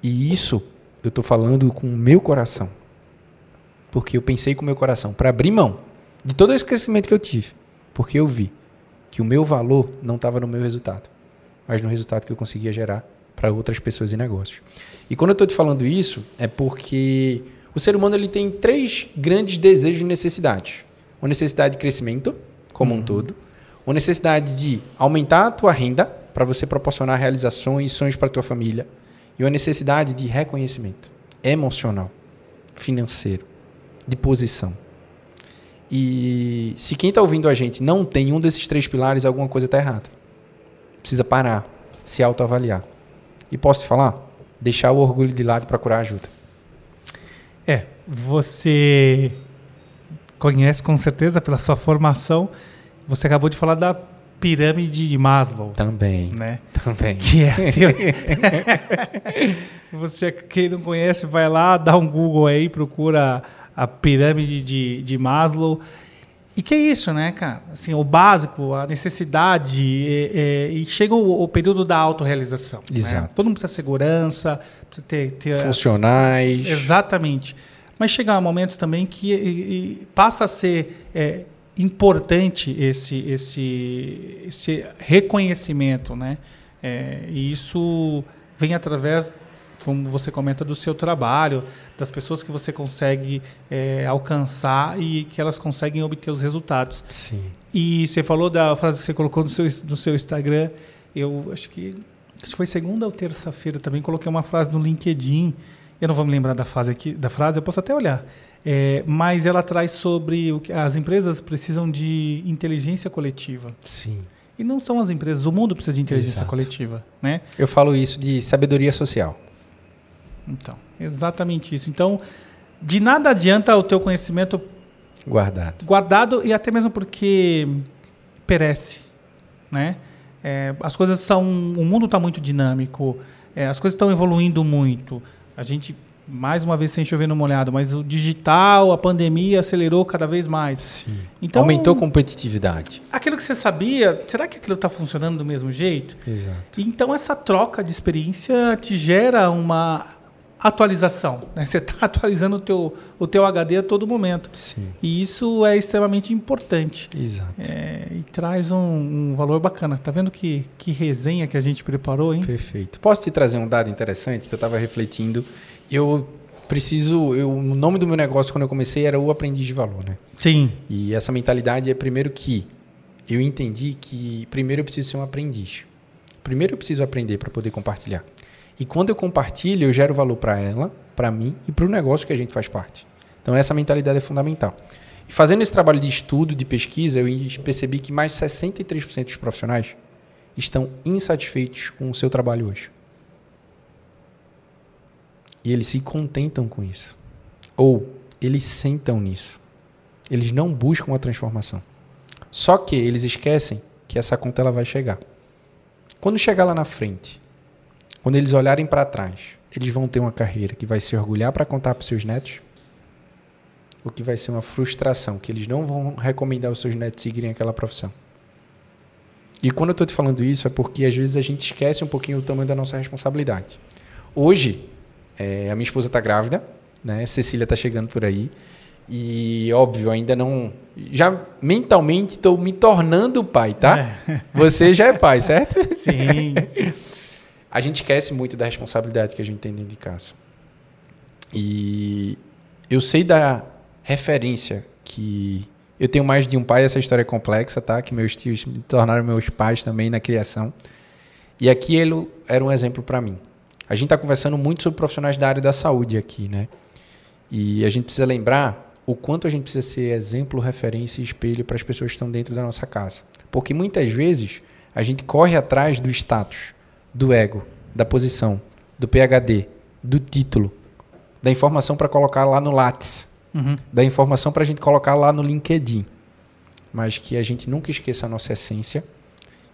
E isso eu estou falando com o meu coração. Porque eu pensei com o meu coração para abrir mão de todo esse crescimento que eu tive. Porque eu vi que o meu valor não estava no meu resultado, mas no resultado que eu conseguia gerar para outras pessoas e negócios. E quando eu estou te falando isso, é porque o ser humano ele tem três grandes desejos e necessidades: uma necessidade de crescimento, como uhum. um todo, uma necessidade de aumentar a tua renda para você proporcionar realizações e sonhos para tua família, e uma necessidade de reconhecimento emocional, financeiro, de posição. E se quem está ouvindo a gente não tem um desses três pilares, alguma coisa está errada. Precisa parar, se autoavaliar. E posso te falar? Deixar o orgulho de lado e procurar ajuda. É, você conhece com certeza pela sua formação. Você acabou de falar da pirâmide de Maslow. Também. Né? Também. Que é você, quem não conhece, vai lá, dá um Google aí, procura a pirâmide de, de Maslow. E que é isso, né, cara? Assim, o básico, a necessidade, é, é, e chega o, o, período da autorrealização. Né? Exato. Né? Todo mundo precisa de segurança, precisa ter... ter Funcionais. As... Exatamente. Mas chega momentos também que e, e passa a ser é, importante esse, esse, esse reconhecimento, né? É, e isso vem através como você comenta, do seu trabalho, das pessoas que você consegue é, alcançar e que elas conseguem obter os resultados. Sim. E você falou da frase que você colocou no seu, no seu Instagram, eu acho que, acho que foi segunda ou terça-feira também, coloquei uma frase no LinkedIn, eu não vou me lembrar da, frase aqui, da frase, eu posso até olhar, é, mas ela traz sobre o que as empresas precisam de inteligência coletiva. Sim. E não são as empresas, o mundo precisa de inteligência Exato. coletiva, né? Eu falo isso de sabedoria social. Então, exatamente isso. Então, de nada adianta o teu conhecimento guardado. Guardado e até mesmo porque perece, né? É, as coisas são, o mundo está muito dinâmico, é, as coisas estão evoluindo muito. A gente mais uma vez sem chover no molhado, mas o digital, a pandemia acelerou cada vez mais. Sim. Então, Aumentou a competitividade. Aquilo que você sabia, será que aquilo está funcionando do mesmo jeito? Exato. Então essa troca de experiência te gera uma atualização. Né? Você está atualizando o teu, o teu HD a todo momento. Sim. E isso é extremamente importante. Exato. É, e traz um, um, valor bacana. Tá vendo que, que resenha que a gente preparou, hein? Perfeito. Posso te trazer um dado interessante que eu estava refletindo? Eu preciso... Eu, o nome do meu negócio, quando eu comecei, era o Aprendiz de Valor, né? Sim. E essa mentalidade é, primeiro, que eu entendi que, primeiro, eu preciso ser um aprendiz. Primeiro, eu preciso aprender para poder compartilhar. E quando eu compartilho, eu gero valor para ela, para mim e para o negócio que a gente faz parte. Então essa mentalidade é fundamental. E fazendo esse trabalho de estudo, de pesquisa, eu percebi que mais de 63% dos profissionais estão insatisfeitos com o seu trabalho hoje. E eles se contentam com isso. Ou eles sentam nisso. Eles não buscam a transformação. Só que eles esquecem que essa conta ela vai chegar. Quando chegar lá na frente quando eles olharem para trás, eles vão ter uma carreira que vai se orgulhar para contar para seus netos? Ou que vai ser uma frustração, que eles não vão recomendar aos seus netos seguirem aquela profissão? E quando eu estou te falando isso é porque às vezes a gente esquece um pouquinho o tamanho da nossa responsabilidade. Hoje, é, a minha esposa está grávida, né? Cecília está chegando por aí. E, óbvio, ainda não. Já mentalmente estou me tornando pai, tá? É. Você já é pai, certo? Sim. a gente esquece muito da responsabilidade que a gente tem dentro de casa. E eu sei da referência que eu tenho mais de um pai, essa história é complexa, tá? Que meus tios me tornaram meus pais também na criação. E aqui ele era um exemplo para mim. A gente está conversando muito sobre profissionais da área da saúde aqui, né? E a gente precisa lembrar o quanto a gente precisa ser exemplo, referência e espelho para as pessoas que estão dentro da nossa casa. Porque muitas vezes a gente corre atrás do status, do ego, da posição, do PhD, do título, da informação para colocar lá no Lattes, uhum. da informação para a gente colocar lá no LinkedIn. Mas que a gente nunca esqueça a nossa essência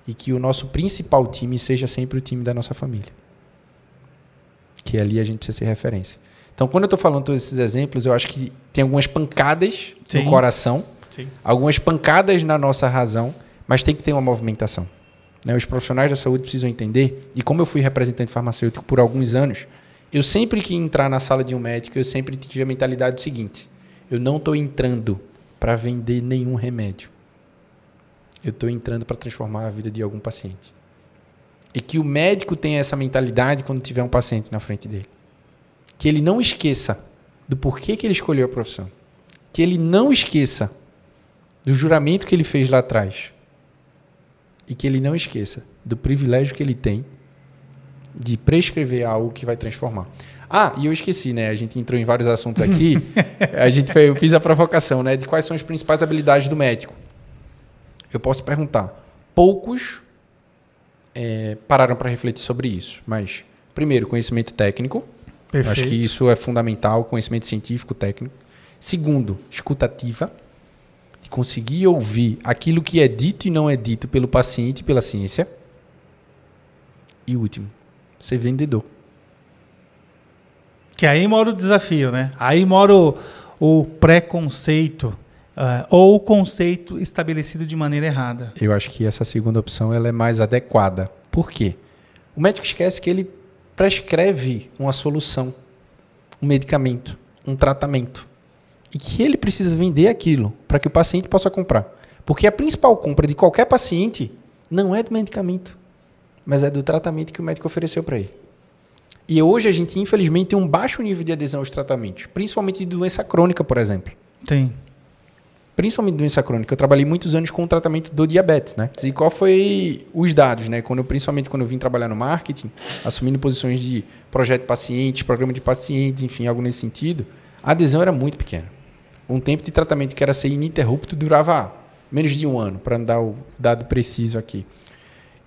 e que o nosso principal time seja sempre o time da nossa família. Que ali a gente precisa ser referência. Então, quando eu estou falando todos esses exemplos, eu acho que tem algumas pancadas Sim. no coração, Sim. algumas pancadas na nossa razão, mas tem que ter uma movimentação. Né? Os profissionais da saúde precisam entender, e como eu fui representante farmacêutico por alguns anos, eu sempre que entrar na sala de um médico, eu sempre tive a mentalidade do seguinte: eu não estou entrando para vender nenhum remédio. Eu estou entrando para transformar a vida de algum paciente. E que o médico tenha essa mentalidade quando tiver um paciente na frente dele. Que ele não esqueça do porquê que ele escolheu a profissão. Que ele não esqueça do juramento que ele fez lá atrás. E que ele não esqueça do privilégio que ele tem de prescrever algo que vai transformar. Ah, e eu esqueci, né? A gente entrou em vários assuntos aqui. a gente foi, eu fiz a provocação, né? De quais são as principais habilidades do médico. Eu posso perguntar. Poucos é, pararam para refletir sobre isso. Mas, primeiro, conhecimento técnico. Eu Acho que isso é fundamental, conhecimento científico, técnico. Segundo, escutativa. De conseguir ouvir aquilo que é dito e não é dito pelo paciente e pela ciência. E último, ser vendedor. Que aí mora o desafio, né? Aí mora o, o preconceito uh, ou o conceito estabelecido de maneira errada. Eu acho que essa segunda opção ela é mais adequada. Por quê? O médico esquece que ele prescreve uma solução, um medicamento, um tratamento. E que ele precisa vender aquilo para que o paciente possa comprar. Porque a principal compra de qualquer paciente não é do medicamento, mas é do tratamento que o médico ofereceu para ele. E hoje a gente, infelizmente, tem um baixo nível de adesão aos tratamentos, principalmente de doença crônica, por exemplo. Tem. Principalmente doença crônica. Eu trabalhei muitos anos com o tratamento do diabetes, né? E qual foi os dados, né? Quando eu, principalmente quando eu vim trabalhar no marketing, assumindo posições de projeto de pacientes, programa de pacientes, enfim, algo nesse sentido, a adesão era muito pequena. Um tempo de tratamento que era ser ininterrupto durava menos de um ano, para dar o dado preciso aqui.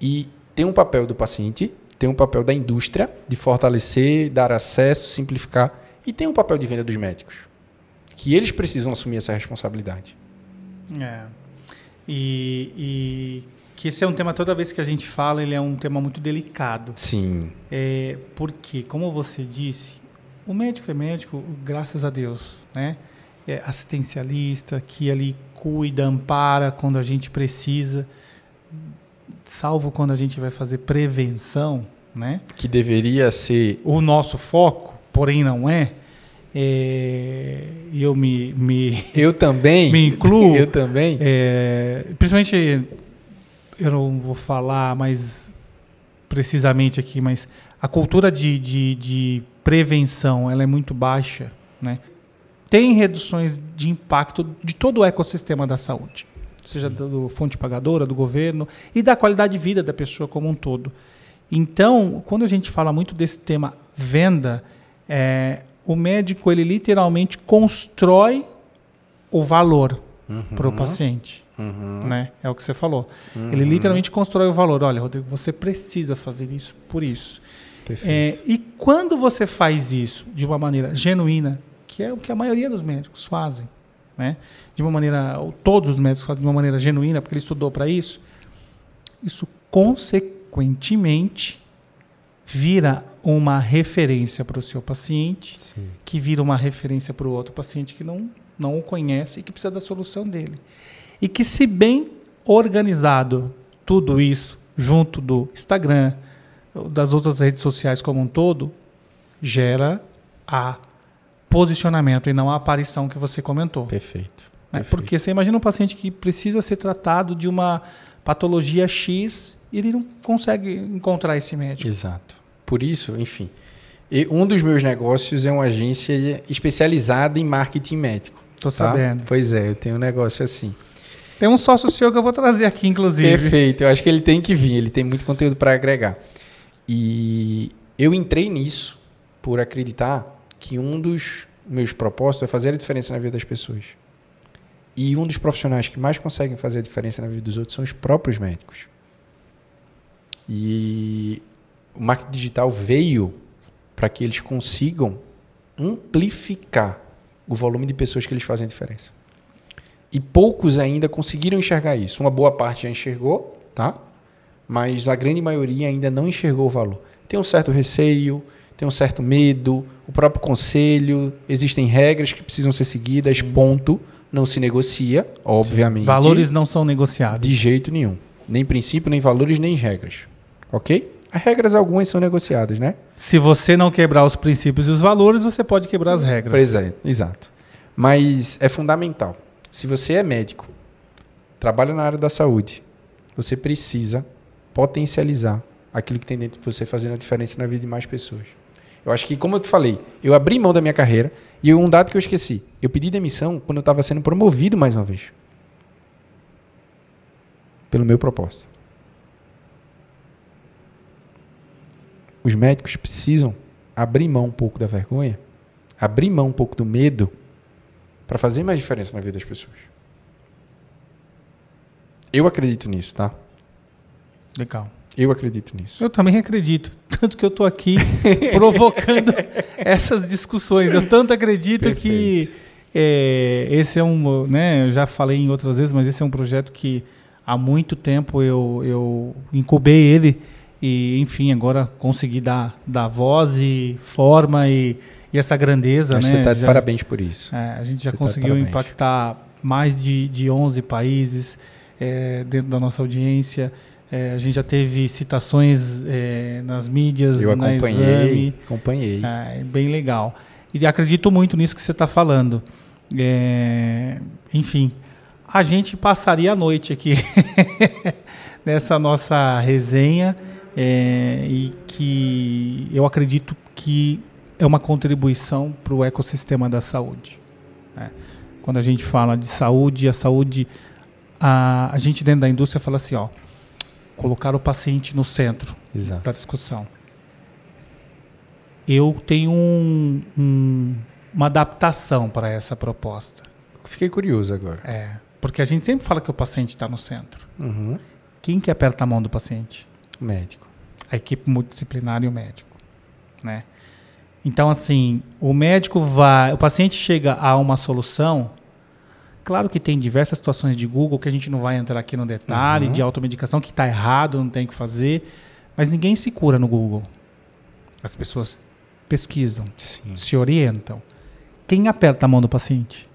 E tem um papel do paciente, tem um papel da indústria de fortalecer, dar acesso, simplificar, e tem um papel de venda dos médicos, que eles precisam assumir essa responsabilidade. É. E, e, que esse é um tema, toda vez que a gente fala, ele é um tema muito delicado. Sim. É, porque, como você disse, o médico é médico, graças a Deus, né? É assistencialista, que ali cuida, ampara quando a gente precisa, salvo quando a gente vai fazer prevenção, né? Que deveria ser o nosso foco, porém não é. É, eu me, me eu também? me incluo eu também? é, principalmente eu não vou falar mais precisamente aqui mas a cultura de, de, de prevenção ela é muito baixa né? Tem reduções de impacto de todo o ecossistema da saúde seja do fonte pagadora do governo e da qualidade de vida da pessoa como um todo. Então quando a gente fala muito desse tema venda é, o médico ele literalmente constrói o valor uhum. para o paciente. Uhum. Né? É o que você falou. Uhum. Ele literalmente constrói o valor. Olha, Rodrigo, você precisa fazer isso por isso. É, e quando você faz isso de uma maneira genuína, que é o que a maioria dos médicos fazem, né? de uma maneira, todos os médicos fazem de uma maneira genuína, porque ele estudou para isso, isso consequentemente vira uma referência para o seu paciente, Sim. que vira uma referência para o outro paciente que não, não o conhece e que precisa da solução dele. E que, se bem organizado tudo isso, junto do Instagram, das outras redes sociais como um todo, gera a posicionamento e não a aparição que você comentou. Perfeito. Né? Perfeito. Porque você imagina um paciente que precisa ser tratado de uma patologia X e ele não consegue encontrar esse médico. Exato. Por isso, enfim. um dos meus negócios é uma agência especializada em marketing médico. Tô tá? sabendo. Pois é, eu tenho um negócio assim. Tem um sócio seu que eu vou trazer aqui, inclusive. Perfeito, eu acho que ele tem que vir, ele tem muito conteúdo para agregar. E eu entrei nisso por acreditar que um dos meus propósitos é fazer a diferença na vida das pessoas. E um dos profissionais que mais conseguem fazer a diferença na vida dos outros são os próprios médicos. E o marketing digital veio para que eles consigam amplificar o volume de pessoas que eles fazem a diferença. E poucos ainda conseguiram enxergar isso. Uma boa parte já enxergou, tá? Mas a grande maioria ainda não enxergou o valor. Tem um certo receio, tem um certo medo, o próprio conselho, existem regras que precisam ser seguidas, Sim. ponto. Não se negocia, obviamente. Sim. Valores não são negociados. De jeito nenhum. Nem princípio, nem valores, nem regras. Ok? As regras algumas são negociadas, né? Se você não quebrar os princípios e os valores, você pode quebrar as regras. Pois é, exato. Mas é fundamental. Se você é médico, trabalha na área da saúde, você precisa potencializar aquilo que tem dentro de você fazendo a diferença na vida de mais pessoas. Eu acho que, como eu te falei, eu abri mão da minha carreira e um dado que eu esqueci. Eu pedi demissão quando eu estava sendo promovido mais uma vez. Pelo meu propósito. Os médicos precisam abrir mão um pouco da vergonha, abrir mão um pouco do medo para fazer mais diferença na vida das pessoas. Eu acredito nisso, tá? Legal. Eu acredito nisso. Eu também acredito. Tanto que eu estou aqui provocando essas discussões. Eu tanto acredito Perfeito. que é, esse é um. Né, eu já falei em outras vezes, mas esse é um projeto que há muito tempo eu, eu incubei ele. E, enfim, agora consegui dar, dar voz e forma e, e essa grandeza. Acho né? Você está de parabéns por isso. É, a gente já você tá conseguiu tá impactar mais de, de 11 países é, dentro da nossa audiência. É, a gente já teve citações é, nas mídias, Eu acompanhei, acompanhei. É, bem legal. E acredito muito nisso que você está falando. É, enfim, a gente passaria a noite aqui nessa nossa resenha é, e que eu acredito que é uma contribuição para o ecossistema da saúde. Né? Quando a gente fala de saúde, a saúde, a, a gente dentro da indústria fala assim, ó, colocar o paciente no centro Exato. da discussão. Eu tenho um, um, uma adaptação para essa proposta. Fiquei curioso agora. É, porque a gente sempre fala que o paciente está no centro. Uhum. Quem que aperta a mão do paciente? O médico. A equipe multidisciplinar e o médico, né? Então, assim, o médico vai, o paciente chega a uma solução Claro que tem diversas situações de Google que a gente não vai entrar aqui no detalhe, uhum. de automedicação que está errado, não tem que fazer, mas ninguém se cura no Google. As pessoas pesquisam, Sim. se orientam. Quem aperta a mão do paciente?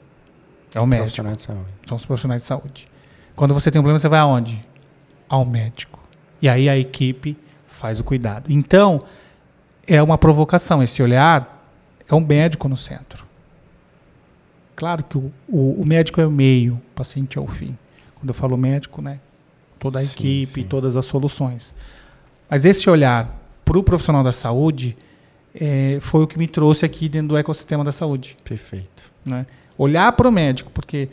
É o médico. Profissionais de saúde. São os profissionais de saúde. Quando você tem um problema, você vai aonde? Ao médico. E aí a equipe faz o cuidado. Então, é uma provocação. Esse olhar é um médico no centro. Claro que o, o, o, médico é o meio, o paciente é o fim. Quando eu falo médico, né, toda a sim, equipe, sim. todas as soluções. Mas esse olhar para o profissional da saúde é, foi o que me trouxe aqui dentro do ecossistema da saúde. Perfeito. Né? Olhar para o médico, porque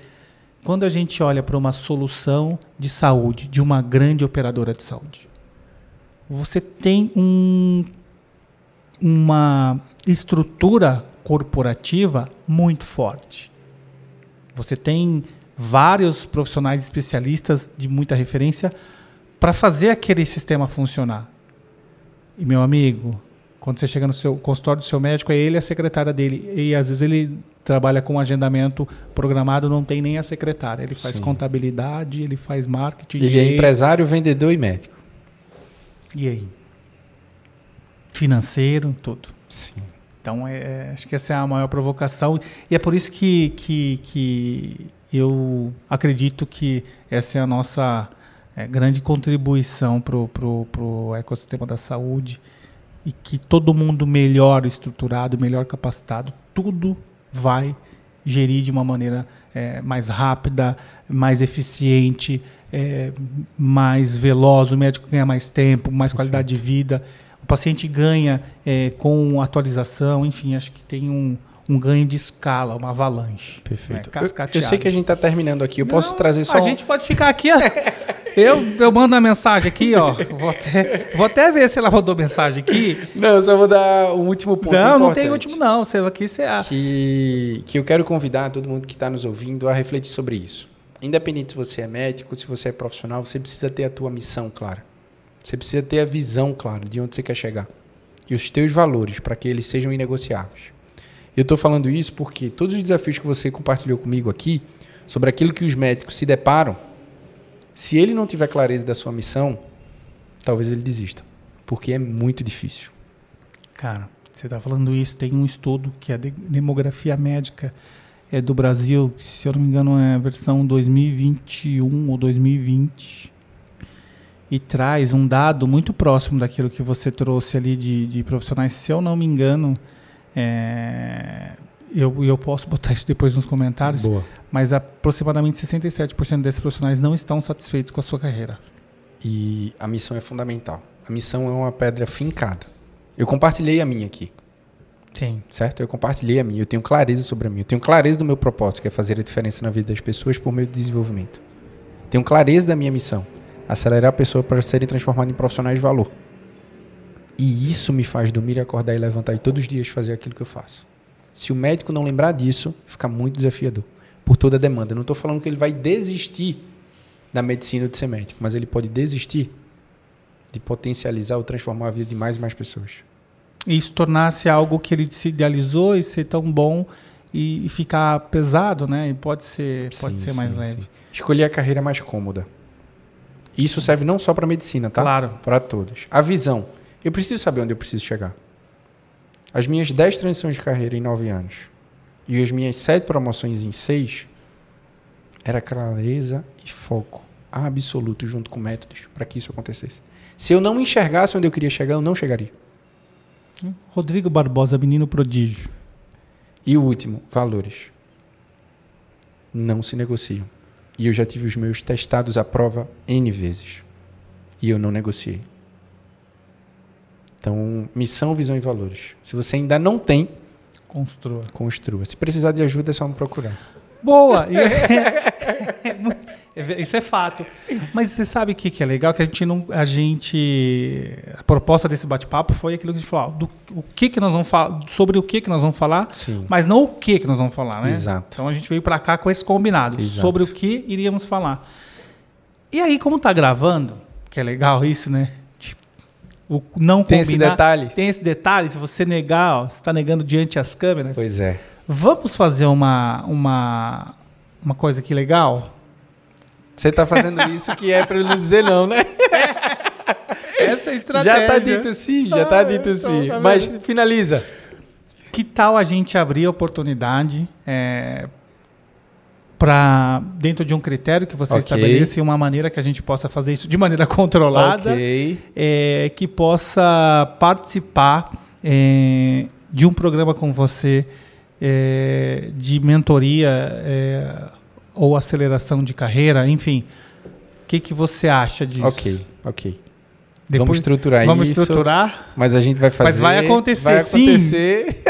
quando a gente olha para uma solução de saúde de uma grande operadora de saúde, você tem um, uma estrutura corporativa muito forte. Você tem vários profissionais especialistas de muita referência para fazer aquele sistema funcionar. E meu amigo, quando você chega no seu consultório do seu médico, é ele a secretária dele. E às vezes ele trabalha com agendamento programado, não tem nem a secretária. Ele faz Sim. contabilidade, ele faz marketing. Ele é empresário, vendedor e médico. E aí? Financeiro, tudo. Sim. Então, é, é, acho que essa é a maior provocação. E é por isso que, que, que eu acredito que essa é a nossa é, grande contribuição para o ecossistema da saúde e que todo mundo melhor estruturado, melhor capacitado, tudo vai gerir de uma maneira é, mais rápida, mais eficiente, é, mais veloz, o médico ganha mais tempo, mais qualidade de vida paciente ganha é, com atualização, enfim, acho que tem um, um ganho de escala, uma avalanche. Perfeito. Né? Eu, eu, sei que a gente está terminando aqui, eu Não, posso trazer só. A um... gente pode ficar aqui. eu, eu mando uma mensagem aqui, ó. Vou até, vou até ver se ela rodou mensagem aqui. Não, eu só vou dar um último ponto. Não, importante, não tem último, não. Você aqui você que, que eu quero convidar todo mundo que está nos ouvindo a refletir sobre isso. Independente se você é médico, se você é profissional, você precisa ter a tua missão clara. Você precisa ter a visão clara de onde você quer chegar e os teus valores para que eles sejam inegociáveis. Eu estou falando isso porque todos os desafios que você compartilhou comigo aqui sobre aquilo que os médicos se deparam, se ele não tiver clareza da sua missão, talvez ele desista, porque é muito difícil. Cara, você está falando isso, tem um estudo que é de demografia médica é do Brasil, se eu não me engano é a versão 2021 ou 2020, e traz um dado muito próximo daquilo que você trouxe ali de, de profissionais. Se eu não me engano, é, eu, eu posso botar isso depois nos comentários, Boa. mas aproximadamente 67% desses profissionais não estão satisfeitos com a sua carreira. E a missão é fundamental. A missão é uma pedra fincada. Eu compartilhei a minha aqui, Sim. certo? Eu compartilhei a minha. Eu tenho clareza sobre a minha. Eu tenho clareza do meu propósito, que é fazer a diferença na vida das pessoas por meio do desenvolvimento. Tenho clareza da minha missão, acelerar a pessoa para serem transformadas em profissionais de valor. E isso me faz dormir, acordar e levantar e todos os dias fazer aquilo que eu faço. Se o médico não lembrar disso, fica muito desafiador. Por toda a demanda. Eu não estou falando que ele vai desistir da medicina de ser médico, mas ele pode desistir de potencializar ou transformar a vida de mais e mais pessoas. E isso tornar-se algo que ele se idealizou e ser tão bom e, e ficar pesado, né? E pode ser, pode Sim, ser mais sim, leve. sim. Escolher a carreira mais cômoda. Isso serve não só para medicina, tá? Claro. Para todos. A visão. Eu preciso saber onde eu preciso chegar. As minhas 10 transições de carreira em 9 anos e as minhas 7 promoções em 6 era clareza e foco absoluto junto com métodos para que isso acontecesse. Se eu não enxergasse onde eu queria chegar, eu não chegaria. Rodrigo Barbosa, menino prodígio. E o último, valores. Não se negociam. E eu já tive os meus testados à prova N vezes. E eu não negociei. Então, missão, visão e valores. Se você ainda não tem, Construa. construa. Se precisar de ajuda, é só me procurar. Boa! É- é ve- Isso é fato. Mas você sabe o que, que é legal? Que a gente não. A gente. A proposta desse bate-papo foi aquilo que a gente falou. ó, Do, o que, que nós vamos falar. Sobre o que, que nós vamos falar, Sim. mas não o que, que nós vamos falar, né? Exato. Então a gente veio para cá com esse combinado. Exato. Sobre o que iríamos falar. E aí, como tá gravando, que é legal isso, né? O não Tem esse combinar- detalhe? Tem esse detalhe. Se você negar, ó, você está negando diante as câmeras. Pois é. Vamos fazer uma, uma, uma coisa aqui legal? Você tá fazendo isso que é para ele não dizer não, né? Essa é a estratégia. Já tá dito sim, já tá Ah, dito então, sim. tá? Mas finaliza. Que tal a gente abrir a oportunidade é, para, dentro de um critério que você Ok. estabeleça e uma maneira que a gente possa fazer isso de maneira controlada, Ok. é, que possa participar é, de um programa com você é, de mentoria é, ou aceleração de carreira, enfim. O que, que você acha disso? Ok, ok. vamos Depois, estruturar vamos isso. estruturar. Mas a gente vai fazer. Mas vai acontecer, vai sim. acontecer.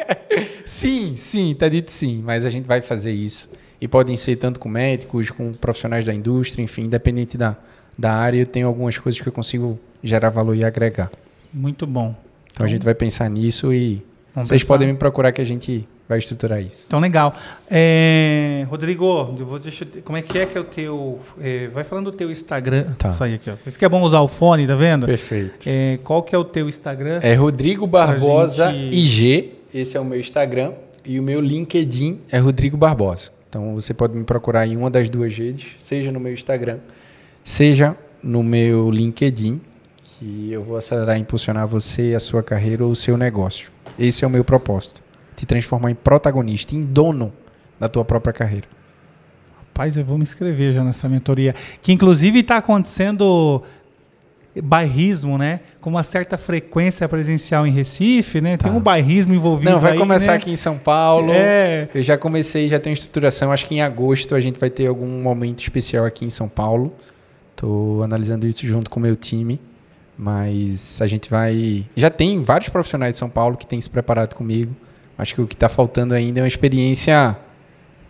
sim, sim, tá dito sim. Mas a gente vai fazer isso. E podem ser tanto com médicos, com profissionais da indústria, enfim, independente da, da área, eu tenho algumas coisas que eu consigo gerar valor e agregar. Muito bom. Então, a gente vai pensar nisso e vocês pensar. podem me procurar que a gente vai estruturar isso. Então, legal. É, Rodrigo, eu vou deixar, como é que é que é o teu... é, vai falando do teu Instagram. Tá. Isso aqui, ó. Isso que é bom usar o fone, tá vendo? Perfeito. É, qual que é o teu Instagram? É Rodrigo Barbosa gente- IG. Esse é o meu Instagram. E o meu LinkedIn é Rodrigo Barbosa. Então você pode me procurar em uma das duas redes, seja no meu Instagram, seja no meu LinkedIn, que eu vou acelerar e impulsionar você, a sua carreira ou o seu negócio. Esse é o meu propósito. Te transformar em protagonista, em dono da tua própria carreira. Rapaz, eu vou me inscrever já nessa mentoria. Que inclusive está acontecendo bairrismo, né? Com uma certa frequência presencial em Recife, né? Tem Tá. um bairrismo envolvido Não, vai aí, começar né? aqui em São Paulo. É, Eu já comecei, já tenho estruturação. Acho que em agosto a gente vai ter algum momento especial aqui em São Paulo. Estou analisando isso junto com o meu time. Mas a gente vai. Já tem vários profissionais de São Paulo que têm se preparado comigo. Acho que o que está faltando ainda é uma experiência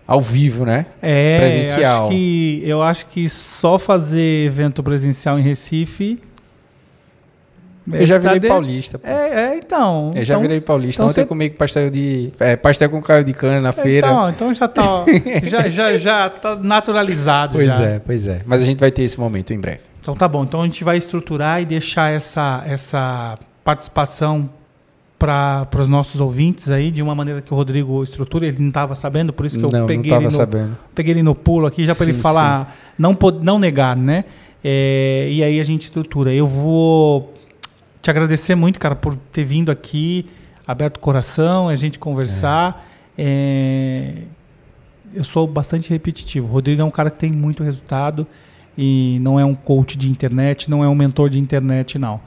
ao vivo, né? é Presencial. Acho que, eu acho que só fazer evento presencial em Recife. Eu já tá virei de- paulista. É, é, então. Eu já então, virei paulista. então Ontem você- comi pastel de. É, pastel com caldo de cana na feira. Então, então já tá, ó, já, já, já tá naturalizado. pois já. é, pois é. Mas a gente vai ter esse momento em breve. Então tá bom. Então a gente vai estruturar e deixar essa, essa participação para os nossos ouvintes aí de uma maneira que o Rodrigo estrutura. Ele não estava sabendo, por isso que eu não, não peguei, estava ele no, sabendo. peguei ele no pulo aqui já para ele Sim, falar, não, não negar, né? É, e aí a gente estrutura. Eu vou te agradecer muito, cara, por ter vindo aqui. aberto o coração, a gente conversar. É. eu sou bastante repetitivo. O Rodrigo é um cara que tem muito resultado e não é um coach de internet, não é um mentor de internet, não.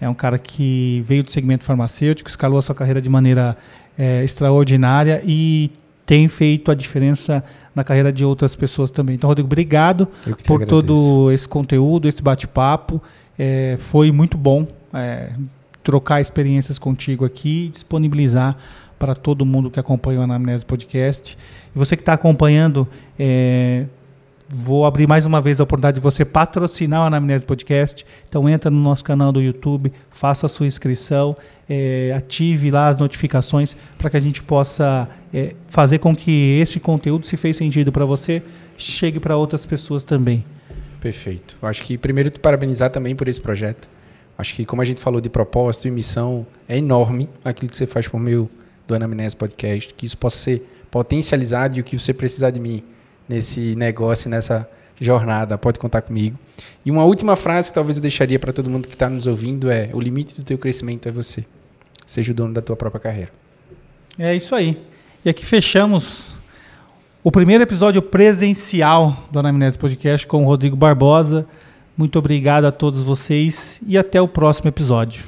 É um cara que veio do segmento farmacêutico, escalou a sua carreira de maneira é, extraordinária e tem feito a diferença na carreira de outras pessoas também. Então, Rodrigo, obrigado por agradeço. todo esse conteúdo, esse bate-papo. É, foi muito bom é, trocar experiências contigo aqui e disponibilizar para todo mundo que acompanha o Anamnese Podcast. E você que está acompanhando, é, vou abrir mais uma vez a oportunidade de você patrocinar o Anamnese Podcast. Então entra no nosso canal do YouTube, faça a sua inscrição, é, ative lá as notificações para que a gente possa é, fazer com que esse conteúdo, se fez sentido para você, chegue para outras pessoas também. Perfeito. Acho que primeiro te parabenizar também por esse projeto. Acho que como a gente falou de propósito e missão, é enorme aquilo que você faz por meio do Anamnese Podcast, que isso possa ser potencializado e o que você precisar de mim nesse negócio, nessa jornada, pode contar comigo. E uma última frase que talvez eu deixaria para todo mundo que está nos ouvindo é: o limite do teu crescimento é você. Seja o dono da tua própria carreira. É isso aí. E aqui fechamos o primeiro episódio presencial do Anamnese Podcast com o Rodrigo Barbosa. Muito obrigado a todos vocês e até o próximo episódio.